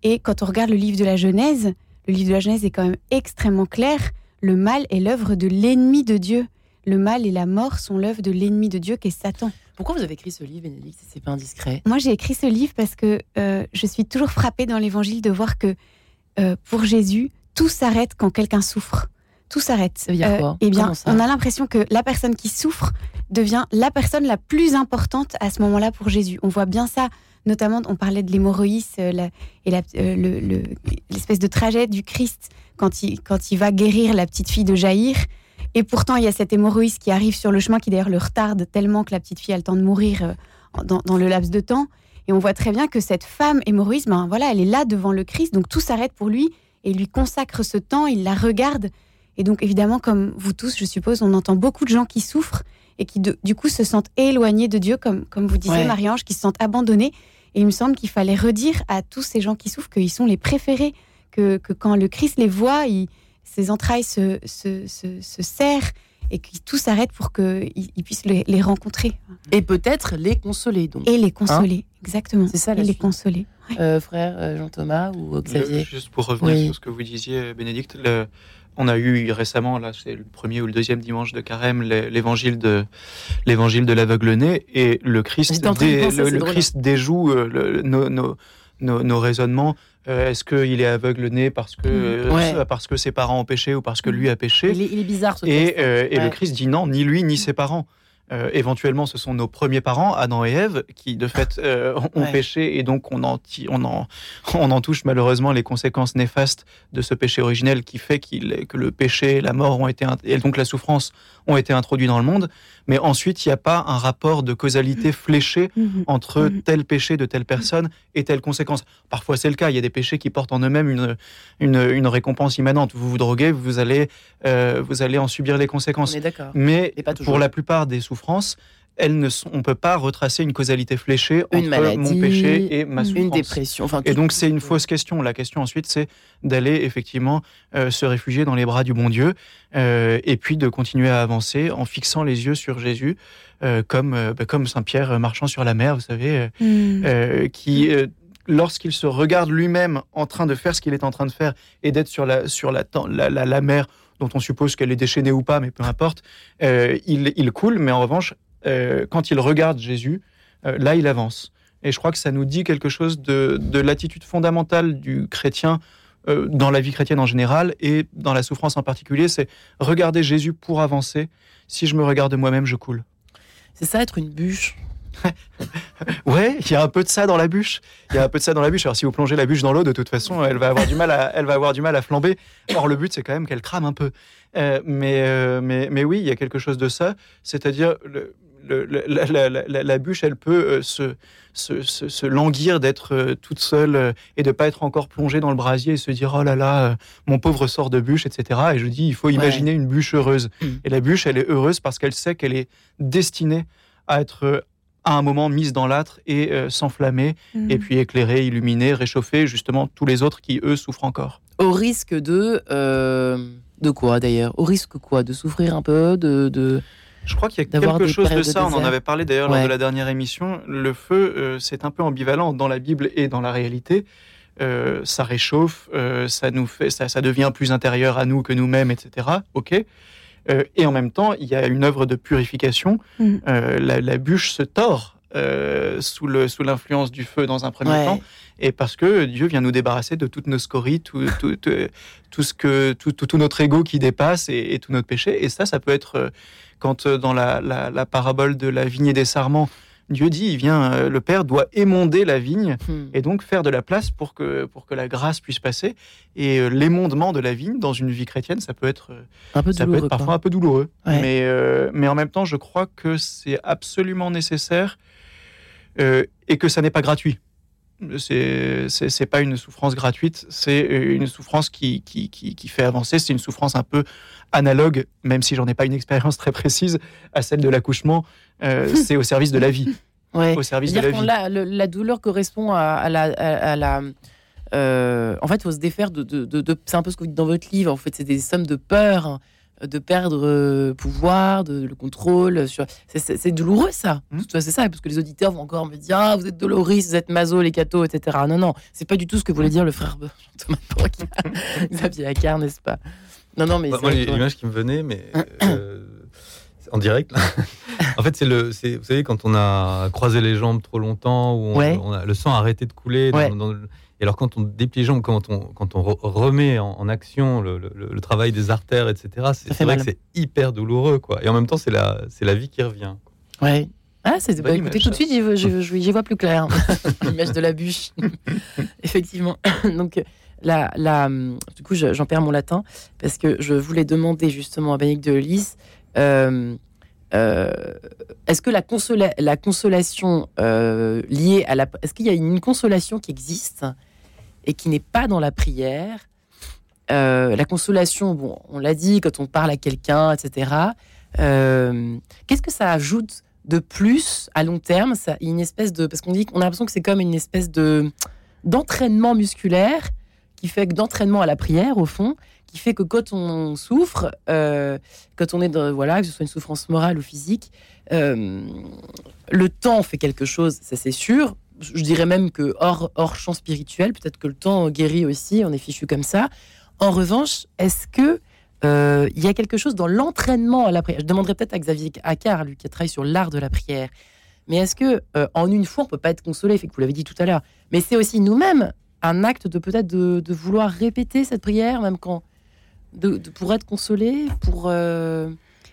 Et quand on regarde le livre de la Genèse, le livre de la Genèse est quand même extrêmement clair. Le mal est l'œuvre de l'ennemi de Dieu. Le mal et la mort sont l'œuvre de l'ennemi de Dieu qui est Satan. Pourquoi vous avez écrit ce livre, Bénédicte si C'est pas indiscret? Moi, j'ai écrit ce livre parce que euh, je suis toujours frappée dans l'évangile de voir que euh, pour Jésus, tout s'arrête quand quelqu'un souffre. Tout s'arrête. Quoi? Eh bien, on a l'impression que la personne qui souffre devient la personne la plus importante à ce moment-là pour Jésus. On voit bien ça, notamment, on parlait de l'hémorroïs euh, et euh, le- le- l'espèce de trajet du Christ quand il, quand il va guérir la petite fille de Jaïr. Et pourtant, il y a cette hémorroïs qui arrive sur le chemin, qui d'ailleurs le retarde tellement que la petite fille a le temps de mourir euh, dans, dans le laps de temps. Et on voit très bien que cette femme hémorroïs, ben voilà, elle est là devant le Christ, donc tout s'arrête pour lui et lui consacre ce temps, il la regarde. Et donc évidemment, comme vous tous, je suppose, on entend beaucoup de gens qui souffrent et qui de- du coup se sentent éloignés de Dieu, comme, comme vous disiez, Ouais. Marie-Ange, qui se sentent abandonnés. Et il me semble qu'il fallait redire à tous ces gens qui souffrent qu'ils sont les préférés, que, que quand le Christ les voit, il- ses entrailles se, se, se, se serrent et que tout s'arrête pour qu'ils ils puissent les, les rencontrer Et peut-être les consoler, donc. et les consoler. Exactement. C'est ça, la Et les suite. consoler. Euh, frère euh, Jean-Thomas ou euh, Xavier Juste pour revenir Oui. sur ce que vous disiez, Bénédicte, le- on a eu récemment, là, c'est le premier ou le deuxième dimanche de Carême, l'é- l'évangile de l'évangile de l'aveugle-né, et le Christ, dé- penser, le. Christ déjoue euh, le- nos, nos, nos- nos raisonnements Euh, Est-ce qu'il est aveugle né parce que, euh, Ouais. parce que ses parents ont péché ou parce que lui a péché Il est, il est bizarre ce Et, euh, et Ouais. le Christ dit non, ni lui ni ses parents. Euh, éventuellement, ce sont nos premiers parents, Adam et Ève, qui de fait euh, ont Ouais. péché et donc on en, ti- on, en, on en touche malheureusement les conséquences néfastes de ce péché originel qui fait que le péché, la mort ont été et donc la souffrance ont été introduits dans le monde. Mais ensuite, il n'y a pas un rapport de causalité fléché Mhm. entre Mhm. tel péché de telle personne et telle conséquence. Parfois, c'est le cas. Il y a des péchés qui portent en eux-mêmes une, une, une récompense immanente. Vous vous droguez, vous allez, euh, vous allez en subir les On conséquences. Mais pour la plupart des souffrances, elles ne sont, on ne peut pas retracer une causalité fléchée Une entre maladie, mon péché et ma souffrance. Une dépression. Enfin, Et donc c'est une fausse question. La question ensuite, c'est d'aller effectivement euh, se réfugier dans les bras du bon Dieu euh, et puis de continuer à avancer en fixant les yeux sur Jésus, euh, comme, bah, comme Saint Pierre marchant sur la mer, vous savez, euh, qui, euh, lorsqu'il se regarde lui-même en train de faire ce qu'il est en train de faire et d'être sur la, sur la, ten- la, la, la mer, dont on suppose qu'elle est déchaînée ou pas, mais peu importe, euh, il, il coule, mais en revanche, euh, quand il regarde Jésus, euh, là, il avance. Et je crois que ça nous dit quelque chose de, de l'attitude fondamentale du chrétien dans la vie chrétienne en général et dans la souffrance en particulier, c'est regarder Jésus pour avancer. Si je me regarde moi-même, je coule. C'est ça être une bûche. Ouais, il y a un peu de ça dans la bûche. Il y a un peu de ça dans la bûche. Alors si vous plongez la bûche dans l'eau, de toute façon, elle va avoir du mal à, elle va avoir du mal à flamber. Or le but, c'est quand même qu'elle crame un peu. Euh, mais, euh, mais, mais oui, il y a quelque chose de ça. C'est-à-dire le, le- le- la, la- la- la- la bûche, elle peut euh, se, se, se- se languir d'être toute seule et de pas être encore plongée dans le brasier et se dire oh là là, mon pauvre sort de bûche, etc. Et je dis, il faut imaginer une bûche heureuse. Mm. Et la bûche, elle est heureuse parce qu'elle sait qu'elle est destinée à être à un moment mise dans l'âtre et euh, s'enflammer, Mhm. et puis éclairer, illuminer, réchauffer justement tous les autres qui, eux, souffrent encore. Au risque de. euh, de quoi d'ailleurs? Au risque quoi? De souffrir un peu de, de... Je crois qu'il y a quelque chose de ça, on en avait parlé d'ailleurs lors de la dernière émission. Le feu, euh, c'est un peu ambivalent dans la Bible et dans la réalité. Euh, ça réchauffe, euh, ça nous fait, ça, ça devient plus intérieur à nous que nous-mêmes, etc. Ok. Euh, et en même temps, il y a une œuvre de purification. Mhm. Euh, la, la bûche se tord euh, sous l'influence du feu dans un premier Ouais. temps, et parce que Dieu vient nous débarrasser de toutes nos scories, tout, tout, tout, tout ce que tout, notre ego qui dépasse et, et tout notre péché. Et ça, ça peut être quand dans la, la, la parabole de la vigne et des sarments, Dieu dit, il vient, euh, le Père doit émonder la vigne Hmm. et donc faire de la place pour que, pour que la grâce puisse passer. Et euh, l'émondement de la vigne dans une vie chrétienne, ça peut être, Un peu ça peut être parfois quoi. un peu douloureux. Ouais. Mais, euh, mais en même temps, je crois que c'est absolument nécessaire euh, et que ça n'est pas gratuit. C'est pas une souffrance gratuite, c'est une souffrance qui, qui, qui, qui fait avancer. C'est une souffrance un peu analogue, même si j'en ai pas une expérience très précise, à celle de l'accouchement. Euh, c'est au service de la vie. Ouais. Au service de la vie. l'a- le- la douleur correspond à, à la. à- à la euh, en fait, il faut se défaire de. de, de- de- c'est un peu ce que vous dites dans votre livre. En fait, c'est des sommes de peur, de perdre euh, pouvoir, de, le contrôle. Sur... C'est, douloureux, ça. Ça, c'est ça. Parce que les auditeurs vont encore me dire Ah, vous êtes doloris, vous êtes maso, les cathos, etc. Non, non, c'est pas du tout ce que voulait dire le frère Thomas Xavier Accard, n'est-ce pas? Non, non, mais. Bah, c'est moi, l'image qui me venait, mais euh, en direct. là. en fait, c'est le, vous savez, quand on a croisé les jambes trop longtemps, où on, Ouais. le sang a arrêté de couler. dans- Ouais. dans le- et alors, quand on déplie les jambes, quand on, quand on re- remet en, en action le, le- le travail des artères, etc., c'est, vrai mal. que c'est hyper douloureux, quoi. Et en même temps, c'est la, vie qui revient. quoi. Ouais. Ah, c'est Bonne bah, écoutez, tout de suite, j'y vois, plus clair. L'image de la bûche. Effectivement. Donc, la, la, du coup, je- j'en perds mon latin parce que je voulais demander justement à Bénédicte de Lys euh, euh, est-ce que la, consola- la consolation euh, liée à la. Est-ce qu'il y a une consolation qui existe et qui n'est pas dans la prière Euh, La consolation, bon, on l'a dit, quand on parle à quelqu'un, etc. Euh, Qu'est-ce que ça ajoute de plus à long terme? Ça, une espèce de parce qu'on dit qu'on a l'impression que c'est comme une espèce de d'entraînement musculaire qui fait que d'entraînement à la prière au fond qui fait que quand on souffre euh, quand on est dans, voilà que ce soit une souffrance morale ou physique le temps fait quelque chose ça c'est sûr je dirais même que hors hors champ spirituel peut-être que le temps guérit aussi on est fichu comme ça en revanche est-ce que euh, il y a quelque chose dans l'entraînement à la prière? Je demanderais peut-être à Xavier Accard, lui qui a travaillé sur l'art de la prière. Mais est-ce que euh, en une fois on peut pas être consolé, fait que vous l'avez dit tout à l'heure. Mais c'est aussi nous-mêmes un acte de peut-être de, vouloir répéter cette prière, même quand pour être consolé, pour euh,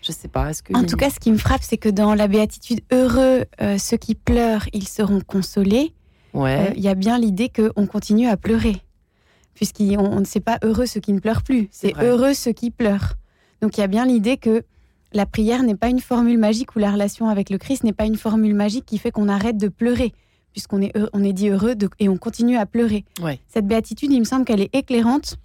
je sais pas. Est-ce que En tout cas, ce qui me frappe, c'est que dans la béatitude heureux, euh, ceux qui pleurent, ils seront consolés. Euh, ouais, Il y a bien l'idée qu'on continue à pleurer. Puisqu'on on ne sait pas heureux ceux qui ne pleurent plus, C'est heureux ceux qui pleurent. Donc il y a bien l'idée que la prière n'est pas une formule magique ou la relation avec le Christ n'est pas une formule magique qui fait qu'on arrête de pleurer, puisqu'on est, heureux- on est dit heureux de- et on continue à pleurer. Ouais. Cette béatitude, il me semble qu'elle est éclairante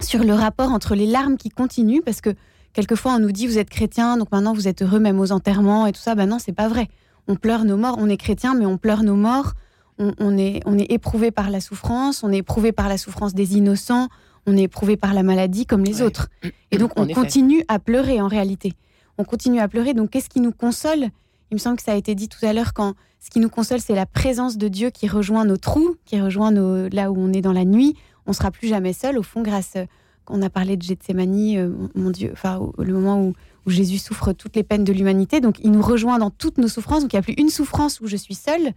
sur le rapport entre les larmes qui continuent, parce que quelquefois on nous dit vous êtes chrétien, donc maintenant vous êtes heureux même aux enterrements et tout ça. Ben non, c'est pas vrai. On pleure nos morts, on est chrétien, mais on pleure nos morts. On, on est, on est éprouvé par la souffrance, on est éprouvé par la souffrance des innocents, on est éprouvé par la maladie comme les Ouais. autres. Et donc En on effet. continue à pleurer en réalité. On continue à pleurer. Donc qu'est-ce qui nous console? Il me semble que ça a été dit tout à l'heure quand ce qui nous console, c'est la présence de Dieu qui rejoint nos trous, qui rejoint nos, là où on est dans la nuit. On sera plus jamais seul. Au fond, grâce, on a parlé de Gethsemane, euh, mon Dieu, enfin le moment où, où Jésus souffre toutes les peines de l'humanité, donc il nous rejoint dans toutes nos souffrances. Donc il n'y a plus une souffrance où je suis seule.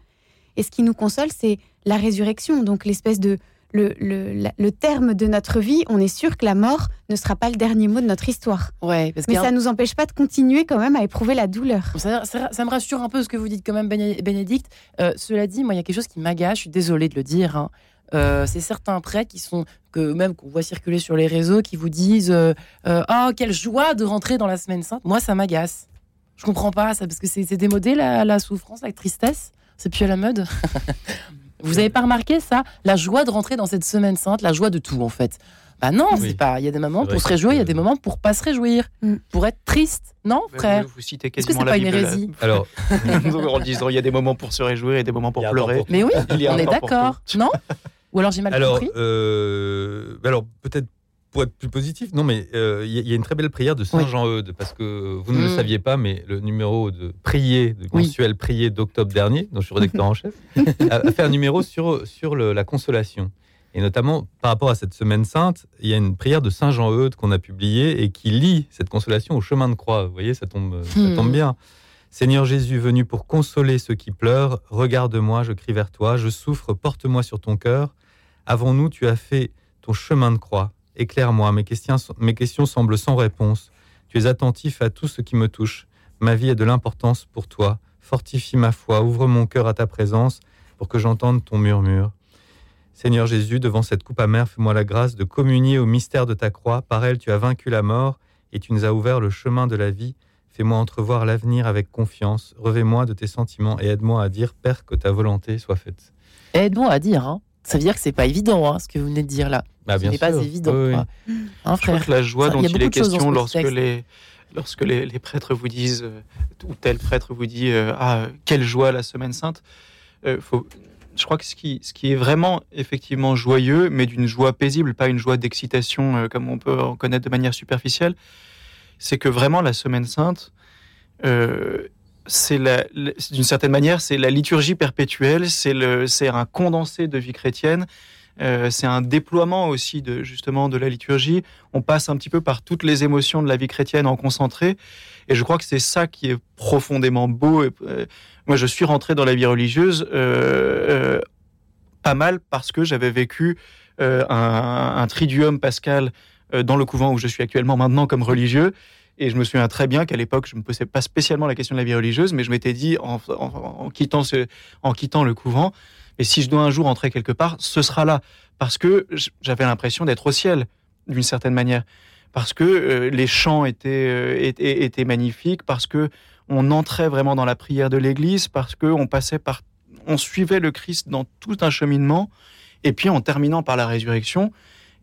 Et ce qui nous console, c'est la résurrection, donc l'espèce de le, le, la- le terme de notre vie. On est sûr que la mort ne sera pas le dernier mot de notre histoire. ouais, parce Mais ça un- ne nous empêche pas de continuer quand même à éprouver la douleur. Ça, ça- ça me rassure un peu ce que vous dites quand même, Béné- Bénédicte. Euh, cela dit, moi, il y a quelque chose qui m'agace. Je suis désolée de le dire. hein. Euh, c'est certains prêtres qui sont que même qu'on voit circuler sur les réseaux qui vous disent euh, euh, oh quelle joie de rentrer dans la semaine sainte. Moi, ça m'agace. Je comprends pas ça parce que c'est c'est démodé la, la souffrance, la tristesse. C'est plus à la mode. vous avez pas remarqué ça La joie de rentrer dans cette semaine sainte, la joie de tout en fait. Bah non, Oui. c'est pas. Il y a des moments pour se réjouir, il y a que- des moments pour pas se réjouir, Mm. pour être triste, non, frère Vous, vous citez Est-ce que quasiment c'est la pas une Bible là. hérésie Alors, en disant il y a des moments pour se réjouir et des moments pour pleurer. pour Mais oui, Il y a on est d'accord, non? Ou alors j'ai mal alors, compris euh, alors peut-être pour être plus positif, non, mais euh, il y, a- il y a une très belle prière de Saint Oui. Jean-Eudes, parce que vous ne le Mm. saviez pas, mais le numéro de prier, de Oui. mensuel prier d'octobre dernier, dont je suis rédacteur en chef, a, fait un numéro sur, sur le- la consolation. Et notamment, par rapport à cette semaine sainte, il y a une prière de Saint Jean-Eudes qu'on a publiée et qui lie cette consolation au chemin de croix. Vous voyez, ça tombe, ça Hmm. tombe bien. Seigneur Jésus, venu pour consoler ceux qui pleurent, regarde-moi, je crie vers toi, je souffre, porte-moi sur ton cœur. Avant nous, tu as fait ton chemin de croix. Éclaire-moi, mes questions, semblent sans réponse. Tu es attentif à tout ce qui me touche. Ma vie a de l'importance pour toi. Fortifie ma foi, ouvre mon cœur à ta présence pour que j'entende ton murmure. Seigneur Jésus, devant cette coupe amère, fais-moi la grâce de communier au mystère de ta croix. Par elle, tu as vaincu la mort et tu nous as ouvert le chemin de la vie. Fais-moi entrevoir l'avenir avec confiance. Revais-moi de tes sentiments et aide-moi à dire, Père, que ta volonté soit faite. Aide-moi à dire. Hein. Ça veut dire que c'est pas évident, hein, ce que vous venez de dire là. Bah, Ce bien n'est pas sûr. évident. Oui, oui. quoi. Hein, Je crois frère que la joie Ça, dont il y a il est question lorsque les lorsque les, les prêtres vous disent euh, ou tel prêtre vous dit euh, ah quelle joie la semaine sainte, euh, faut, je crois que ce qui ce qui est vraiment effectivement joyeux, mais d'une joie paisible, pas une joie d'excitation euh, comme on peut en connaître de manière superficielle, c'est que vraiment la semaine sainte euh, c'est d'une certaine manière, c'est la liturgie perpétuelle, c'est un condensé de vie chrétienne, euh, c'est un déploiement aussi de justement de la liturgie. On passe un petit peu par toutes les émotions de la vie chrétienne en concentré, et je crois que c'est ça qui est profondément beau. Euh, moi, je suis rentré dans la vie religieuse euh, pas mal parce que j'avais vécu un, un triduum pascal dans le couvent où je suis actuellement maintenant comme religieux. Et je me souviens très bien qu'à l'époque, je ne me posais pas spécialement la question de la vie religieuse, mais je m'étais dit, en, quittant ce, en quittant le couvent, et si je dois un jour entrer quelque part, ce sera là. Parce que j'avais l'impression d'être au ciel, d'une certaine manière. Parce que euh, les chants étaient, euh, étaient, étaient magnifiques, parce que on entrait vraiment dans la prière de l'Église, parce que on passait par, on suivait le Christ dans tout un cheminement, et puis en terminant par la résurrection.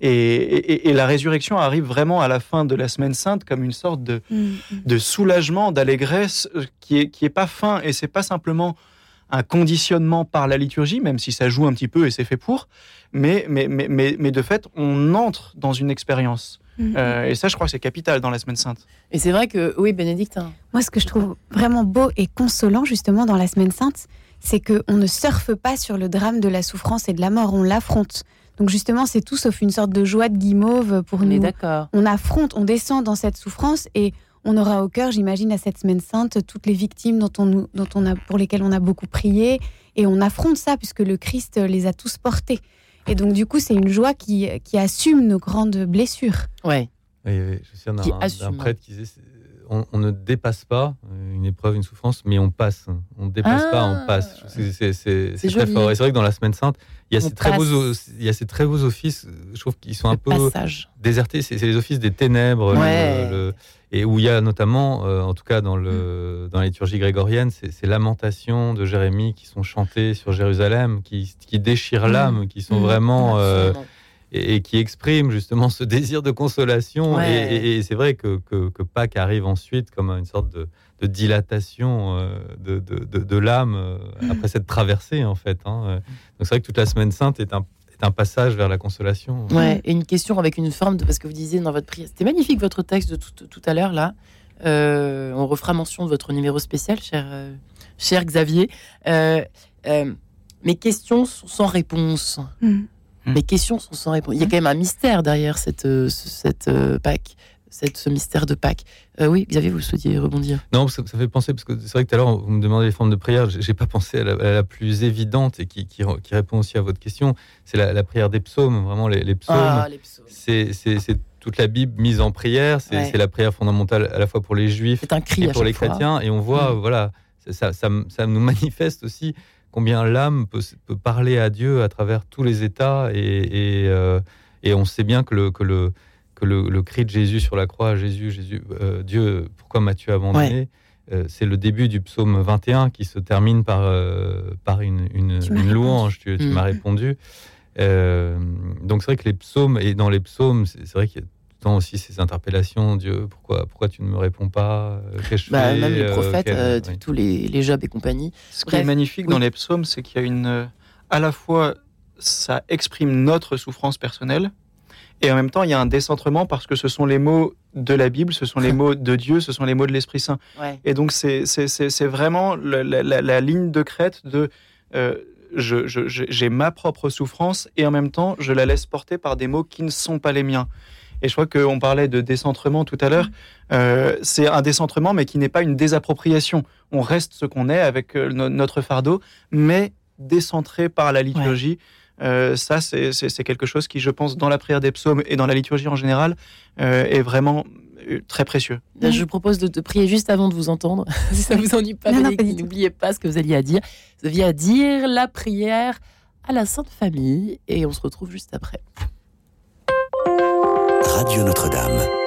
Et, et- et la résurrection arrive vraiment à la fin de la semaine sainte comme une sorte de, Mm, de soulagement, d'allégresse euh, qui est, qui est pas fin et c'est pas simplement un conditionnement par la liturgie, même si ça joue un petit peu et c'est fait pour, mais, mais, mais, mais, mais de fait, on entre dans une expérience. mm. Euh, et ça, je crois que c'est capital dans la semaine sainte. Et c'est vrai que, oui, Bénédicte, hein, Moi, ce que je trouve vraiment beau et consolant, justement, dans la Semaine Sainte, c'est qu'on ne surfe pas sur le drame de la souffrance et de la mort, on l'affronte. Donc, justement, c'est tout sauf une sorte de joie de guimauve pour on est nous. d'accord. On affronte, on descend dans cette souffrance et on aura au cœur, j'imagine, à cette Semaine Sainte, toutes les victimes dont on, nous- dont on a, pour lesquelles on a beaucoup prié. Et on affronte ça, puisque le Christ les a tous portés. Et donc, du coup, c'est une joie qui, qui assume nos grandes blessures. Ouais. Oui, oui, je suis Qui d'un- d'un assume. prêtre qui disait on, on ne dépasse pas euh, une épreuve, une souffrance, mais on passe. On ne dépasse pas, Ah. on passe. Trouve que C'est très fort. Et c'est vrai que dans la Semaine Sainte, il y a, ces très, beaux, passe. o- il y a ces très beaux offices, je trouve qu'ils sont un peu passage. désertés. C'est les offices des ténèbres. le- Ouais. le- et où il y a notamment, euh, en tout cas dans, le, dans la liturgie grégorienne, ces, ces lamentations de Jérémie qui sont chantées sur Jérusalem, qui, qui déchirent Mm. l'âme, qui sont Mm. vraiment. euh. Et, et qui exprime justement ce désir de consolation. Ouais. Et, et- et c'est vrai que, que, que Pâques arrive ensuite comme une sorte de, de dilatation euh, de, de, de- de l'âme euh, après cette traversée, en fait. hein. Donc c'est vrai que toute la Semaine Sainte est un, est un passage vers la consolation. Ouais, et une question avec une forme de. Parce que vous disiez dans votre prière. C'était magnifique votre texte de tout, tout à l'heure, là. Euh, on refera mention de votre numéro spécial, cher, euh, cher Xavier. Euh, euh, mes questions sont sans réponse. Mm. Mes questions sont sans réponse. Il y a quand même un mystère derrière cette, euh, ce- cette euh, Pâques, cette, ce mystère de Pâques. Euh, oui, Xavier, vous souhaitiez rebondir Non, ça, ça fait penser, parce que c'est vrai que tout à l'heure, vous me demandez les formes de prière, j'ai pas pensé à la, à la plus évidente et qui, qui, qui répond aussi à votre question, c'est la, la prière des psaumes, vraiment les, les psaumes. Ah, les psaumes. c'est toute la Bible mise en prière. C'est Ouais. la prière fondamentale à la fois pour les juifs un cri et pour les fois. chrétiens. Et on voit, Mm. voilà, ça, ça, ça nous manifeste aussi combien l'âme peut, peut parler à Dieu à travers tous les états. Et, et, euh, et on sait bien que le, que le, que le, le cri de Jésus sur la croix, Jésus, Jésus, euh, Dieu, pourquoi m'as-tu abandonné Euh, c'est le début du psaume 21 qui se termine par, par une, une, louange. Tu, tu Mm. m'as répondu. Donc c'est vrai que les psaumes, et dans les psaumes, c'est vrai qu'il y a temps aussi ces interpellations, Dieu, pourquoi, pourquoi tu ne me réponds pas Euh, Bah, même les Euh, prophètes, quel- euh, oui. tous les, les Job et compagnie. Ce qui est magnifique oui. dans les psaumes, c'est qu'il y a une. euh, À la fois, ça exprime notre souffrance personnelle, et en même temps, il y a un décentrement parce que ce sont les mots de la Bible, ce sont les mots de Dieu, ce sont les mots de l'Esprit Saint. Ouais. Et donc, c'est c'est- c'est- c'est vraiment la, la- la ligne de crête de. euh, J'ai ma propre souffrance et en même temps, je la laisse porter par des mots qui ne sont pas les miens. Et je crois qu'on parlait de décentrement tout à l'heure. Euh, c'est un décentrement, mais qui n'est pas une désappropriation. On reste ce qu'on est avec euh, no- notre fardeau, mais décentré par la liturgie. Euh, ça, c'est quelque chose qui, je pense, dans la prière des psaumes et dans la liturgie en général, euh, est vraiment très précieux. Là, Je vous propose de, de prier juste avant de vous entendre. si ça vous ennuie pas, n'oubliez pas ce que vous alliez à dire. Vous aviez à dire la prière à la Sainte Famille et on se retrouve juste après. Radio Notre-Dame.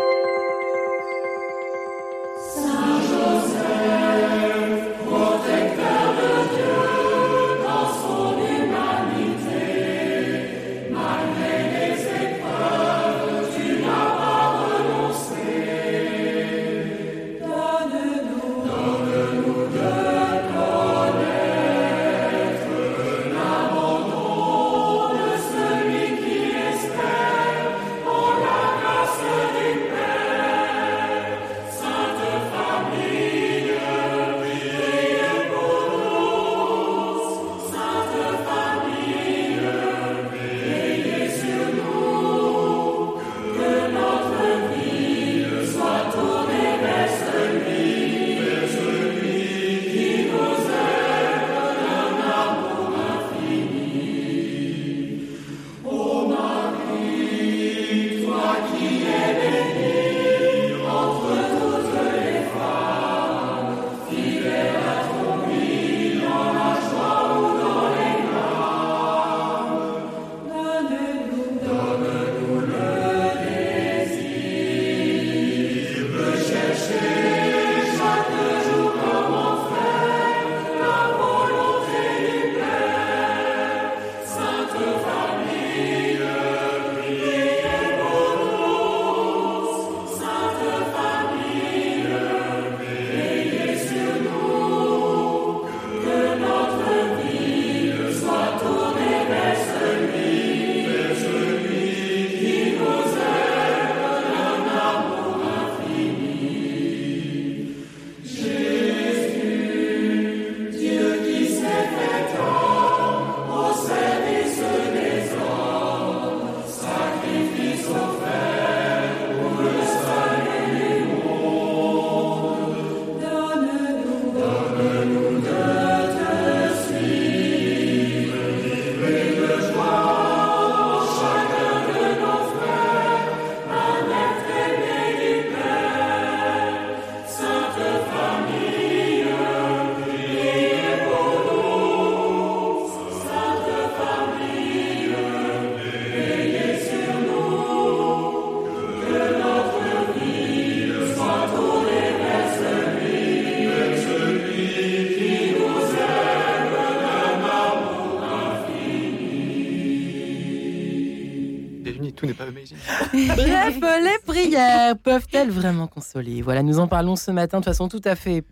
Bref, les prières peuvent-elles vraiment consoler? Voilà, nous en parlons ce matin de façon tout à fait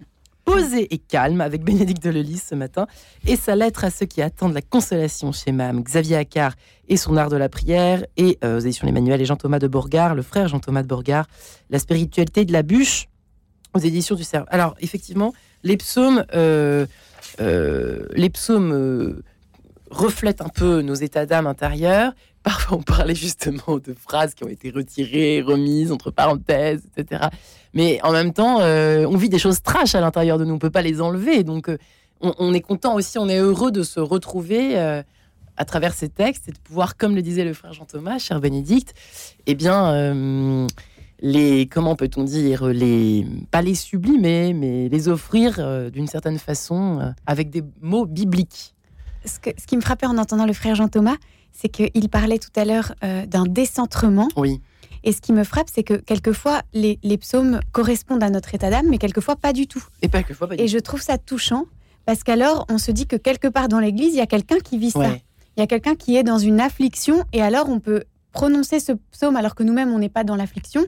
posée et calme avec Bénédicte Lelis ce matin et sa lettre à ceux qui attendent la consolation chez Mam, Xavier Accard et son art de la prière et euh, aux éditions Emmanuel et Jean-Thomas de Bourgard, le frère Jean-Thomas de Bourgard, la spiritualité de la bûche aux éditions du Cerf. Alors effectivement, les psaumes, euh, euh, les psaumes euh, reflètent un peu nos états d'âme intérieurs. Parfois, on parlait justement de phrases qui ont été retirées, remises entre parenthèses, etc. Mais en même temps, euh, on vit des choses trash à l'intérieur de nous. On peut pas les enlever. Donc, euh, on, est content aussi, on est heureux de se retrouver euh, à travers ces textes et de pouvoir, comme le disait le frère Jean Thomas, cher Bénédicte, eh bien, les comment peut-on dire les pas les sublimer, mais les offrir d'une certaine façon avec des mots bibliques. Ce, que- ce qui me frappait en entendant le frère Jean Thomas, c'est qu'il parlait tout à l'heure euh, d'un décentrement. Oui. Et ce qui me frappe, c'est que quelquefois, les, les psaumes correspondent à notre état d'âme, mais quelquefois pas du tout. Et pas que fois. Pas Et je trouve ça touchant, parce qu'alors, on se dit que quelque part dans l'Église, il y a quelqu'un qui vit ça. Il y a quelqu'un qui est dans une affliction, et alors on peut prononcer ce psaume alors que nous-mêmes, on n'est pas dans l'affliction.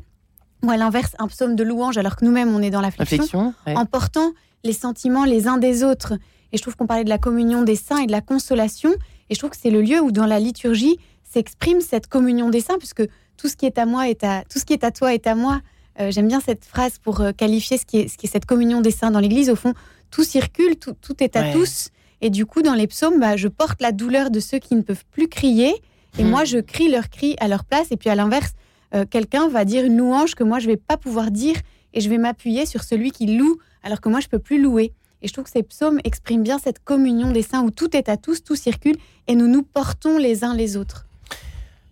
Ou à l'inverse, un psaume de louange alors que nous-mêmes, on est dans l'affliction. Ouais. en portant les sentiments les uns des autres. Et je trouve qu'on parlait de la communion des saints et de la consolation. Et je trouve que c'est le lieu où, dans la liturgie, s'exprime cette communion des saints, puisque tout ce qui est à moi est à tout ce qui est à toi est à moi. Euh, J'aime bien cette phrase pour euh, qualifier ce qui, est, ce qui est cette communion des saints dans l'Église. Au fond, tout circule, tout, tout est à Ouais. tous. Et du coup, dans les psaumes, bah, je porte la douleur de ceux qui ne peuvent plus crier. Et Mhm. moi, je crie leur cri à leur place. Et puis, à l'inverse, euh, quelqu'un va dire une louange que moi, je vais pas pouvoir dire. Et je vais m'appuyer sur celui qui loue, alors que moi, je peux plus louer. Et je trouve que ces psaumes expriment bien cette communion des saints où tout est à tous, tout circule, et nous nous portons les uns les autres.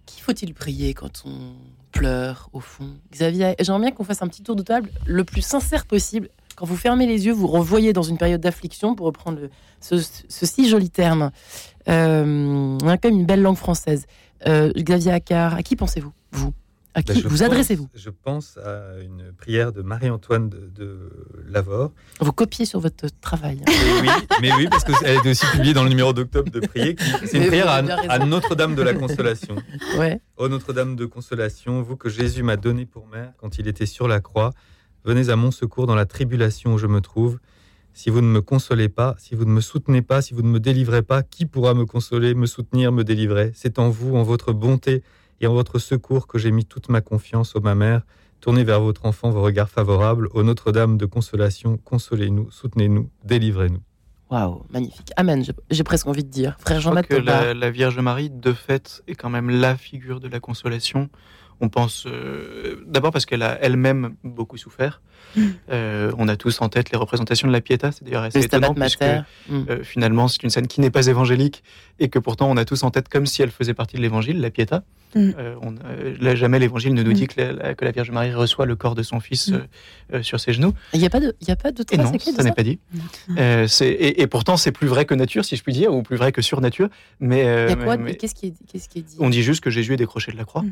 Qui faut-il prier quand on pleure au fond? Xavier, j'aimerais bien qu'on fasse un petit tour de table le plus sincère possible. Quand vous fermez les yeux, vous renvoyez dans une période d'affliction, pour reprendre ce, si joli terme. On a quand même une belle langue française. Euh, Xavier Accard, à qui pensez-vous? Vous? À qui Bah, je vous adressez-vous? Je pense à une prière de Marie-Antoine de, de Lavore. Vous copiez sur votre travail. hein. Mais oui, mais oui, parce qu'elle est aussi publiée dans le numéro d'octobre de prier. qui- C'est une prière à, Notre-Dame de la Consolation. Ouais. Ô Notre-Dame de Consolation, vous que Jésus m'a donné pour mère quand il était sur la croix, venez à mon secours dans la tribulation où je me trouve. Si vous ne me consolez pas, si vous ne me soutenez pas, si vous ne me délivrez pas, qui pourra me consoler, me soutenir, me délivrer? C'est en vous, en votre bonté et en votre secours que j'ai mis toute ma confiance, ô ma mère. Tournez vers votre enfant vos regards favorables. Ô Notre-Dame de Consolation, consolez-nous, soutenez-nous, délivrez-nous. Waouh, magnifique. Amen, j'ai- presque envie de dire. Frère Je Jean-Baptiste que la, la Vierge Marie, de fait, est quand même la figure de la consolation. On pense euh, d'abord parce qu'elle a elle-même beaucoup souffert. Euh, on a tous en tête les représentations de la Pietà. C'est d'ailleurs assez le Stabat étonnant puisque. Mm. euh, finalement c'est une scène qui n'est pas évangélique et que pourtant on a tous en tête comme si elle faisait partie de l'évangile, la Pietà. Mm. Euh, on, euh, là, jamais l'évangile ne nous Mm. dit que la, que la Vierge Marie reçoit le corps de son fils Mm. euh, euh, sur ses genoux. Il n'y a pas de, il y a pas de Et non, de ça n'est pas dit. Euh, c'est- et, et pourtant, c'est plus vrai que nature, si je puis dire, ou plus vrai que sur nature. Mais, euh, Il y a quoi? mais- mais Qu'est-ce qui est, qu'est-ce qui est dit? on dit juste que Jésus est décroché de la croix.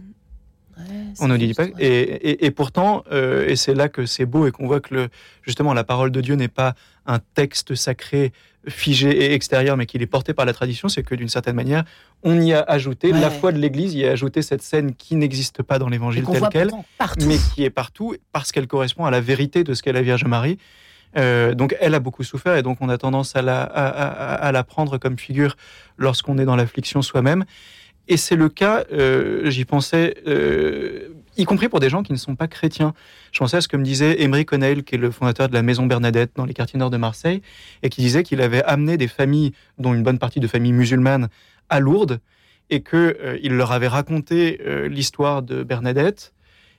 On ne dit juste, pas. ouais. Et, et- et pourtant, euh, et c'est là que c'est beau et qu'on voit que le, justement la parole de Dieu n'est pas un texte sacré figé et extérieur, mais qu'il est porté par la tradition, c'est que d'une certaine manière, on y a ajouté, Ouais. la foi de l'Église y a ajouté cette scène qui n'existe pas dans l'Évangile tel quel, mais qui est partout parce qu'elle correspond à la vérité de ce qu'est la Vierge Marie. Euh, donc elle a beaucoup souffert et donc on a tendance à la, à, à- à la prendre comme figure lorsqu'on est dans l'affliction soi-même. Et c'est le cas, euh, j'y pensais, euh, y compris pour des gens qui ne sont pas chrétiens. Je pensais à ce que me disait Emery Connell, qui est le fondateur de la Maison Bernadette dans les quartiers nord de Marseille, et qui disait qu'il avait amené des familles, dont une bonne partie de familles musulmanes, à Lourdes, et qu'il leur avait raconté euh, l'histoire de Bernadette.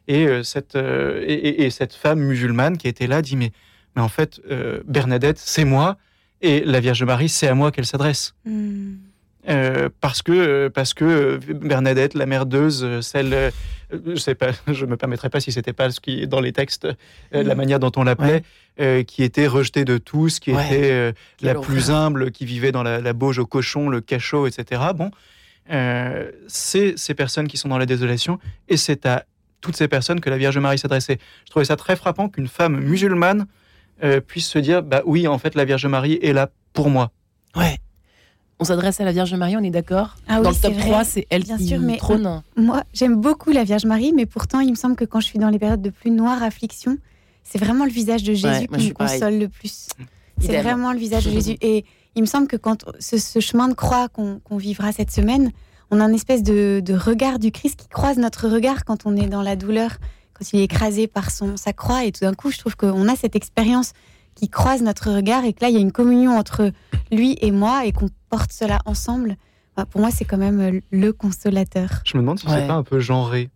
Et, euh, cette, euh, et, et- et cette femme musulmane qui était là dit Mais, mais en fait, euh, Bernadette, c'est moi, et la Vierge Marie, c'est à moi qu'elle s'adresse. Hmm. Euh, parce que euh, parce que euh, Bernadette, la mère d'Euse, euh, celle, je sais pas, je me permettrai pas si c'était pas ce qui est dans les textes, euh, la Mm. manière dont on l'appelait, euh, qui était rejetée de tous, qui Ouais. était la plus humble, qui vivait dans la, la bauge au cochon, le cachot, etc. Bon, c'est ces personnes qui sont dans la désolation, et c'est à toutes ces personnes que la Vierge Marie s'adressait. Je trouvais ça très frappant qu'une femme musulmane puisse se dire, bah oui, en fait, la Vierge Marie est là pour moi. Ouais. On s'adresse à la Vierge Marie, on est d'accord Ah Dans oui, le top c'est vrai. 3, c'est elle Bien qui sûr, mais trône. Moi, j'aime beaucoup la Vierge Marie, mais pourtant, il me semble que quand je suis dans les périodes de plus noire affliction, c'est vraiment le visage de Jésus Ouais, qui me pareil. console le plus. C'est vraiment le visage de Jésus. Et il me semble que quand ce, ce chemin de croix qu'on qu'on vivra cette semaine, on a une espèce de, de regard du Christ qui croise notre regard quand on est dans la douleur, quand il est écrasé par son, sa croix. Et tout d'un coup, je trouve qu'on a cette expérience qui croise notre regard et que là, il y a une communion entre lui et moi et qu'on porte cela ensemble. Bah, pour moi, c'est quand même euh, le consolateur. Je me demande si Ouais. c'est pas un peu genré.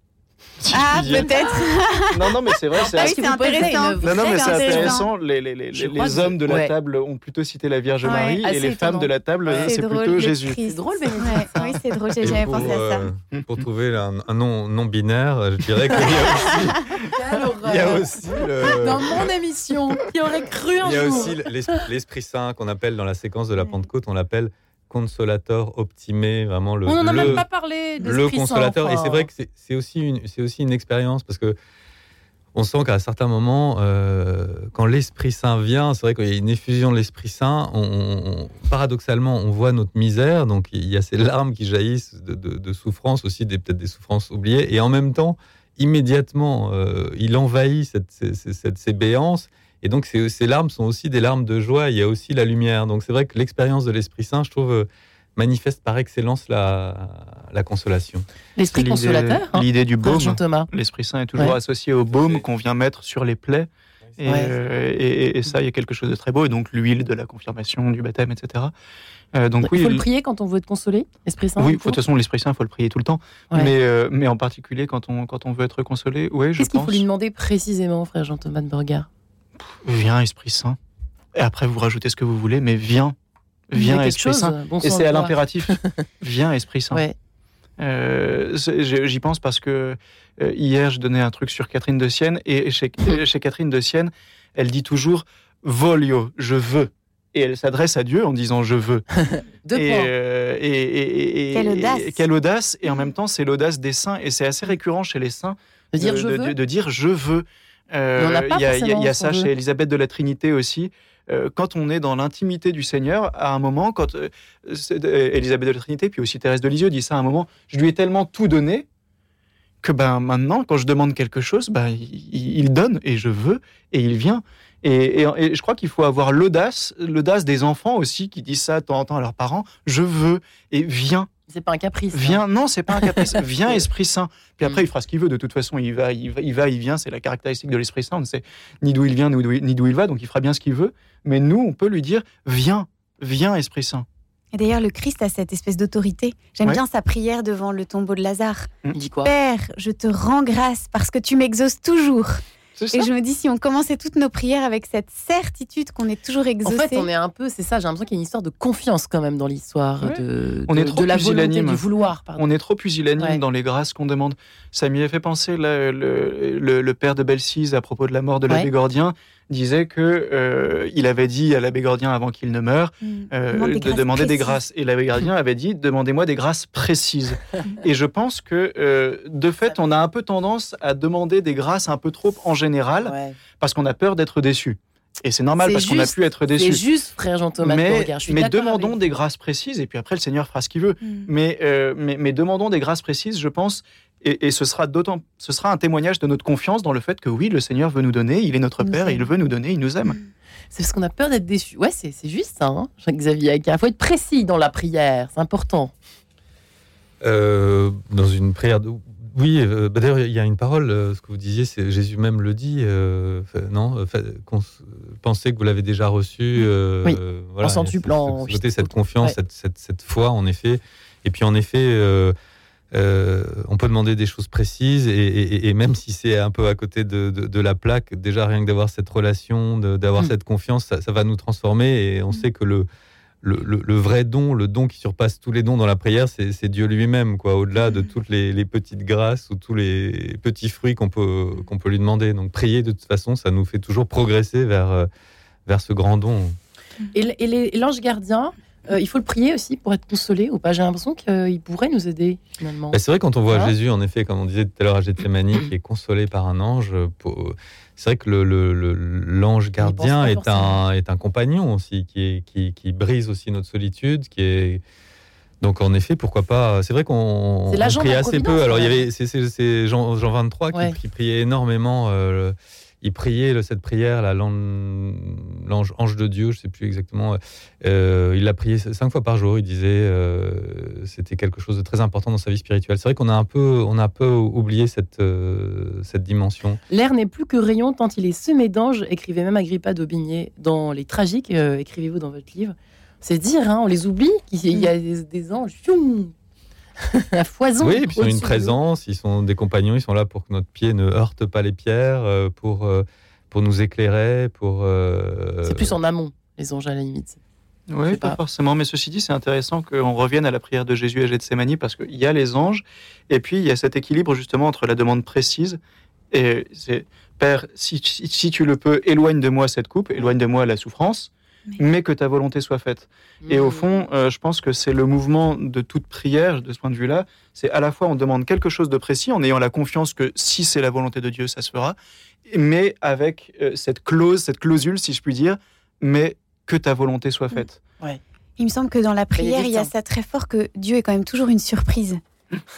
Si Ah, peut-être. Non, non, mais c'est vrai. c'est Ah assez- oui, c'est intéressant. Non, non, mais c'est intéressant. Les, les, les, les que- hommes de la ouais. table ont plutôt cité la Vierge Ouais, Marie et les femmes de la table, Ouais. c'est plutôt Jésus. C'est drôle, ça. oui, c'est drôle, j'ai jamais pour, pensé à ça. euh, pour trouver un, un nom non binaire, je dirais qu'il y a aussi, il y a aussi le- Dans mon émission, qui aurait cru un Il y a jour aussi l'es- l'Esprit Saint qu'on appelle dans la séquence de la Pentecôte, on l'appelle consolateur optimé, vraiment le, On n'en a le, même pas parlé. le d'Esprit Saint, consolateur. Et c'est vrai que c'est- aussi une, aussi une expérience parce que on sent qu'à certains moments, euh, quand l'Esprit Saint vient, c'est vrai qu'il y a une effusion de l'Esprit Saint. On, on- paradoxalement, on voit notre misère, donc il y a ces larmes qui jaillissent de, de- de souffrance aussi, des- peut-être des souffrances oubliées, et en même temps, immédiatement, euh, il envahit cette, cette, cette- ces béances. Et donc, ces, ces larmes sont aussi des larmes de joie. Il y a aussi la lumière. Donc, c'est vrai que l'expérience de l'Esprit Saint, je trouve, euh, manifeste par excellence la, la consolation. L'esprit consolateur. hein, L'idée du baume. Jean-Thomas. L'Esprit Saint est toujours Ouais. associé au baume qu'on vient mettre sur les plaies. Et, Ouais. euh, et- ça, il y a quelque chose de très beau. Et donc, l'huile de la confirmation, du baptême, etc. Euh, donc, Il oui, faut le prier quand on veut être consolé, Esprit Saint. oui, de toute façon, l'Esprit Saint, il faut le prier tout le temps. Ouais. Mais, euh, mais en particulier, quand on, quand on veut être consolé, oui, je Qu'est-ce qu'il faut lui demander précisément, frère Jean-Thomas de Burgard Viens, Esprit Saint. Et après, vous rajoutez ce que vous voulez, mais viens. Viens, Esprit chose, Saint. bon Et sang c'est à l'impératif. viens, Esprit Saint. Ouais. Euh, J'y pense parce que euh, hier, je donnais un truc sur Catherine de Sienne et chez, euh, chez Catherine de Sienne, elle dit toujours Voglio, je veux. Et elle s'adresse à Dieu en disant je veux. Deux et, points. euh, et- et- et- Quelle et- audace. quelle audace. Et en même temps, c'est l'audace des saints. Et c'est assez récurrent chez les saints De dire je de, veux. de dire je veux. Euh, Il y a, y y ça chez. Élisabeth de la Trinité aussi. Euh, quand on est dans l'intimité du Seigneur, à un moment, quand euh, c'est- euh, Élisabeth de la Trinité, puis aussi Thérèse de Lisieux dit ça à un moment, je lui ai tellement tout donné que ben maintenant, quand je demande quelque chose, ben, il, il donne et je veux et il vient. Et, et- et je crois qu'il faut avoir l'audace, l'audace des enfants aussi qui disent ça de temps en temps à leurs parents, je veux et viens. C'est pas un caprice. hein. Viens, non, c'est pas un caprice. Viens, Esprit Saint. Puis après, Mm. il fera ce qu'il veut. De toute façon, il va, il va, il, va, il vient. C'est la caractéristique de l'Esprit Saint. On ne sait ni d'où il vient, ni d'où il, ni d'où il va. Donc, il fera bien ce qu'il veut. Mais nous, on peut lui dire Viens, viens, Esprit Saint. Et d'ailleurs, le Christ a cette espèce d'autorité. J'aime Ouais. bien sa prière devant le tombeau de Lazare. Il dit quoi? Père, je te rends grâce parce que tu m'exauces toujours. Et je me dis, si on commençait toutes nos prières avec cette certitude qu'on est toujours En exaucé. fait, on est un peu, c'est ça, j'ai l'impression qu'il y a une histoire de confiance quand même dans l'histoire, Ouais. de, On de- est trop de la volonté, pusillanime. du vouloir. Pardon. On est trop pusillanime Ouais. dans les grâces qu'on demande. Ça m'y a fait penser, là, le, le- le père de Belsize, à propos de la mort de l'abbé Ouais. Gordien, disait que euh, il avait dit à l'abbé Gordien avant qu'il ne meure Mm. euh, Demande des de demander des grâces. Et l'abbé Gardien avait dit demandez-moi des grâces précises. et je pense que euh, de fait, on a un peu tendance à demander des grâces un peu trop en général Ouais. parce qu'on a peur d'être déçu. Et c'est normal C'est parce qu'on a pu être C'est déçu. juste, frère Jean-Thomas Mais, Beauregard. Je suis mais d'accord demandons avec des grâces précises et puis après le Seigneur fera ce qu'il veut. Mm. Mais, euh, mais, mais demandons des grâces précises, je pense, et, et ce sera d'autant, ce sera un témoignage de notre confiance dans le fait que oui, le Seigneur veut nous donner, il est notre Il Père, et il veut nous donner, il nous aime. C'est parce qu'on a peur d'être déçu. Ouais, c'est c'est juste ça, hein, Jacques-Xavier. Il faut être précis dans la prière, c'est important. Euh, dans une prière de... Oui, euh, bah d'ailleurs, il y a une parole, euh, ce que vous disiez, c'est Jésus même le dit, euh, fait- non fait- qu'on s- Pensez que vous l'avez déjà reçu. euh, Oui, euh, en centuple, en ce- ce côté, cette confiance, Ouais. cette, cette, cette foi, en effet. Et puis, en effet, euh, on peut demander des choses précises, et, et- et même si c'est un peu à côté de, de- de la plaque, déjà rien que d'avoir cette relation, d'avoir Mm. cette confiance, ça, ça va nous transformer, et on sait que le, le, le- le vrai don, le don qui surpasse tous les dons dans la prière, c'est Dieu lui-même, quoi. Au-delà de Mhm. toutes les, les petites grâces ou tous les petits fruits qu'on peut qu'on peut lui demander. Donc prier de toute façon, ça nous fait toujours progresser vers vers ce grand don. Et l'ange gardien, Euh, il faut le prier aussi pour être consolé ou pas J'ai l'impression qu'il pourrait nous aider finalement. Bah, c'est vrai quand on voit Voilà. Jésus, en effet, comme on disait tout à l'heure à Gethsemane, qui est consolé par un ange. pour- C'est vrai que le- le- le- l'ange gardien est un, est un compagnon aussi, qui, est, qui, qui brise aussi notre solitude, qui est donc en effet, pourquoi pas C'est vrai qu'on priait assez peu. Alors il y avait c'est- Jean, Jean 23 qui, Ouais. qui priait énormément. euh, il priait cette prière, l'ange ange de Dieu, je sais plus exactement. euh, il l'a prié cinq fois par jour. Il disait euh, c'était quelque chose de très important dans sa vie spirituelle. C'est vrai qu'on a un peu a un peu oublié cette euh, cette dimension. L'air n'est plus que rayon tant il est semé d'anges, écrivait même Agrippa d'Aubigné dans Les Tragiques, euh, écrivez-vous dans votre livre. C'est dire, hein, on les oublie, qu'il y a des, anges à foison. Oui, et puis ils ont une présence, ils sont des compagnons, ils sont là pour que notre pied ne heurte pas les pierres, euh, pour, euh, pour nous éclairer, pour. euh, C'est plus en amont, les anges à la limite. Oui, pas, pas. forcément. Mais ceci dit, c'est intéressant qu'on revienne à la prière de Jésus à Gethsemane parce qu'il y a les anges et puis il y a cet équilibre justement entre la demande précise et c'est Père, si, si, si tu le peux, éloigne de moi cette coupe, éloigne de moi la souffrance, mais que ta volonté soit faite. Et au Mmh. fond, euh, je pense que c'est le mouvement de toute prière, de ce point de vue-là. C'est à la fois on demande quelque chose de précis en ayant la confiance que si c'est la volonté de Dieu, ça se fera, mais avec euh, cette clause, cette clausule, si je puis dire, mais que ta volonté soit faite. Il me semble que dans la prière, il y a Bénédictin. ça très fort que Dieu est quand même toujours une surprise.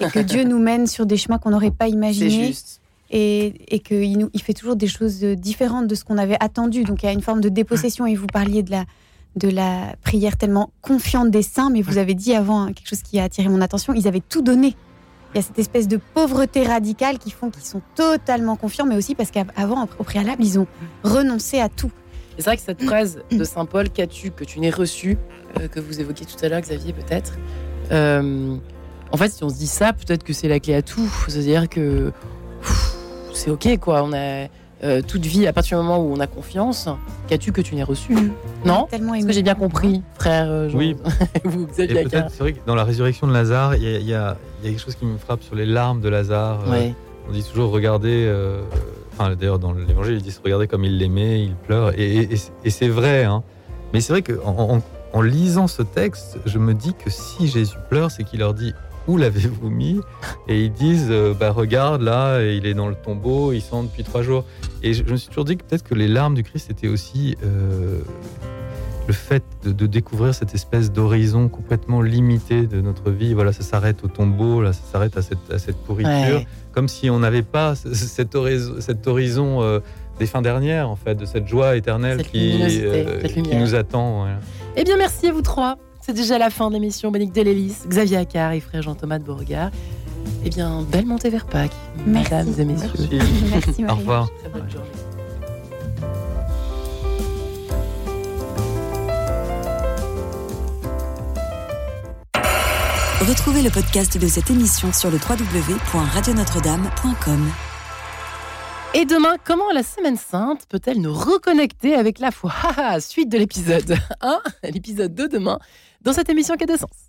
Et que Dieu nous mène sur des chemins qu'on n'aurait pas C'est imaginés. juste. Et, et qu'il il fait toujours des choses euh, différentes de ce qu'on avait attendu. Donc il y a une forme de dépossession. Et vous parliez de la, de la prière tellement confiante des saints. Mais vous avez dit avant hein, quelque chose qui a attiré mon attention. Ils avaient tout donné. Il y a cette espèce de pauvreté radicale qui font qu'ils sont totalement confiants, mais aussi parce qu'avant, au préalable, ils ont renoncé à tout. C'est vrai que cette phrase de Saint Paul, qu'as-tu que tu n'aies reçu, euh, que vous évoquiez tout à l'heure, Xavier, peut-être. euh, en fait, si on se dit ça, peut-être que c'est la clé à tout. C'est-à-dire que c'est ok, quoi. On a euh, toute vie à partir du moment où on a confiance. Qu'as-tu que tu n'aies reçu Non Tellement Est-ce aimé. que j'ai bien compris, frère euh, Jean Oui. Vous, Xavier c'est vrai que dans la résurrection de Lazare, il y, a- il y a, il y a quelque chose qui me frappe sur les larmes de Lazare. Euh, Ouais. On dit toujours regardez. euh, Enfin, d'ailleurs, dans l'évangile, ils disent regardez comme il l'aimait, il pleure. Et, et- et c'est vrai. Hein. Mais c'est vrai qu'en en, en lisant ce texte, je me dis que si Jésus pleure, c'est qu'il leur dit où l'avez-vous mis Et ils disent euh, bah regarde là, il est dans le tombeau, il sent depuis trois jours. Et je, je me suis toujours dit que peut-être que les larmes du Christ étaient aussi euh, le fait de, de découvrir cette espèce d'horizon complètement limité de notre vie. Voilà, ça s'arrête au tombeau, là, ça s'arrête à cette, à cette pourriture, Ouais. comme si on n'avait pas ce- cet horizon, cet horizon euh, des fins dernières, en fait, de cette joie éternelle Cette qui, qui nous attend. voilà. Eh bien, merci à vous trois. C'est déjà la fin de l'émission. Bénédicte Delélis, Xavier Accard et frère Jean-Thomas de Beauregard. Eh bien, belle montée vers Pâques, Merci. mesdames et messieurs. Merci. Merci, Au revoir. Très bonne journée. Retrouvez le podcast de cette émission sur le www.radionotre-dame.com. Et demain, comment la Semaine Sainte peut-elle nous reconnecter avec la foi? Suite de l'épisode 1, l'épisode 2 demain, dans cette émission qui a de sens.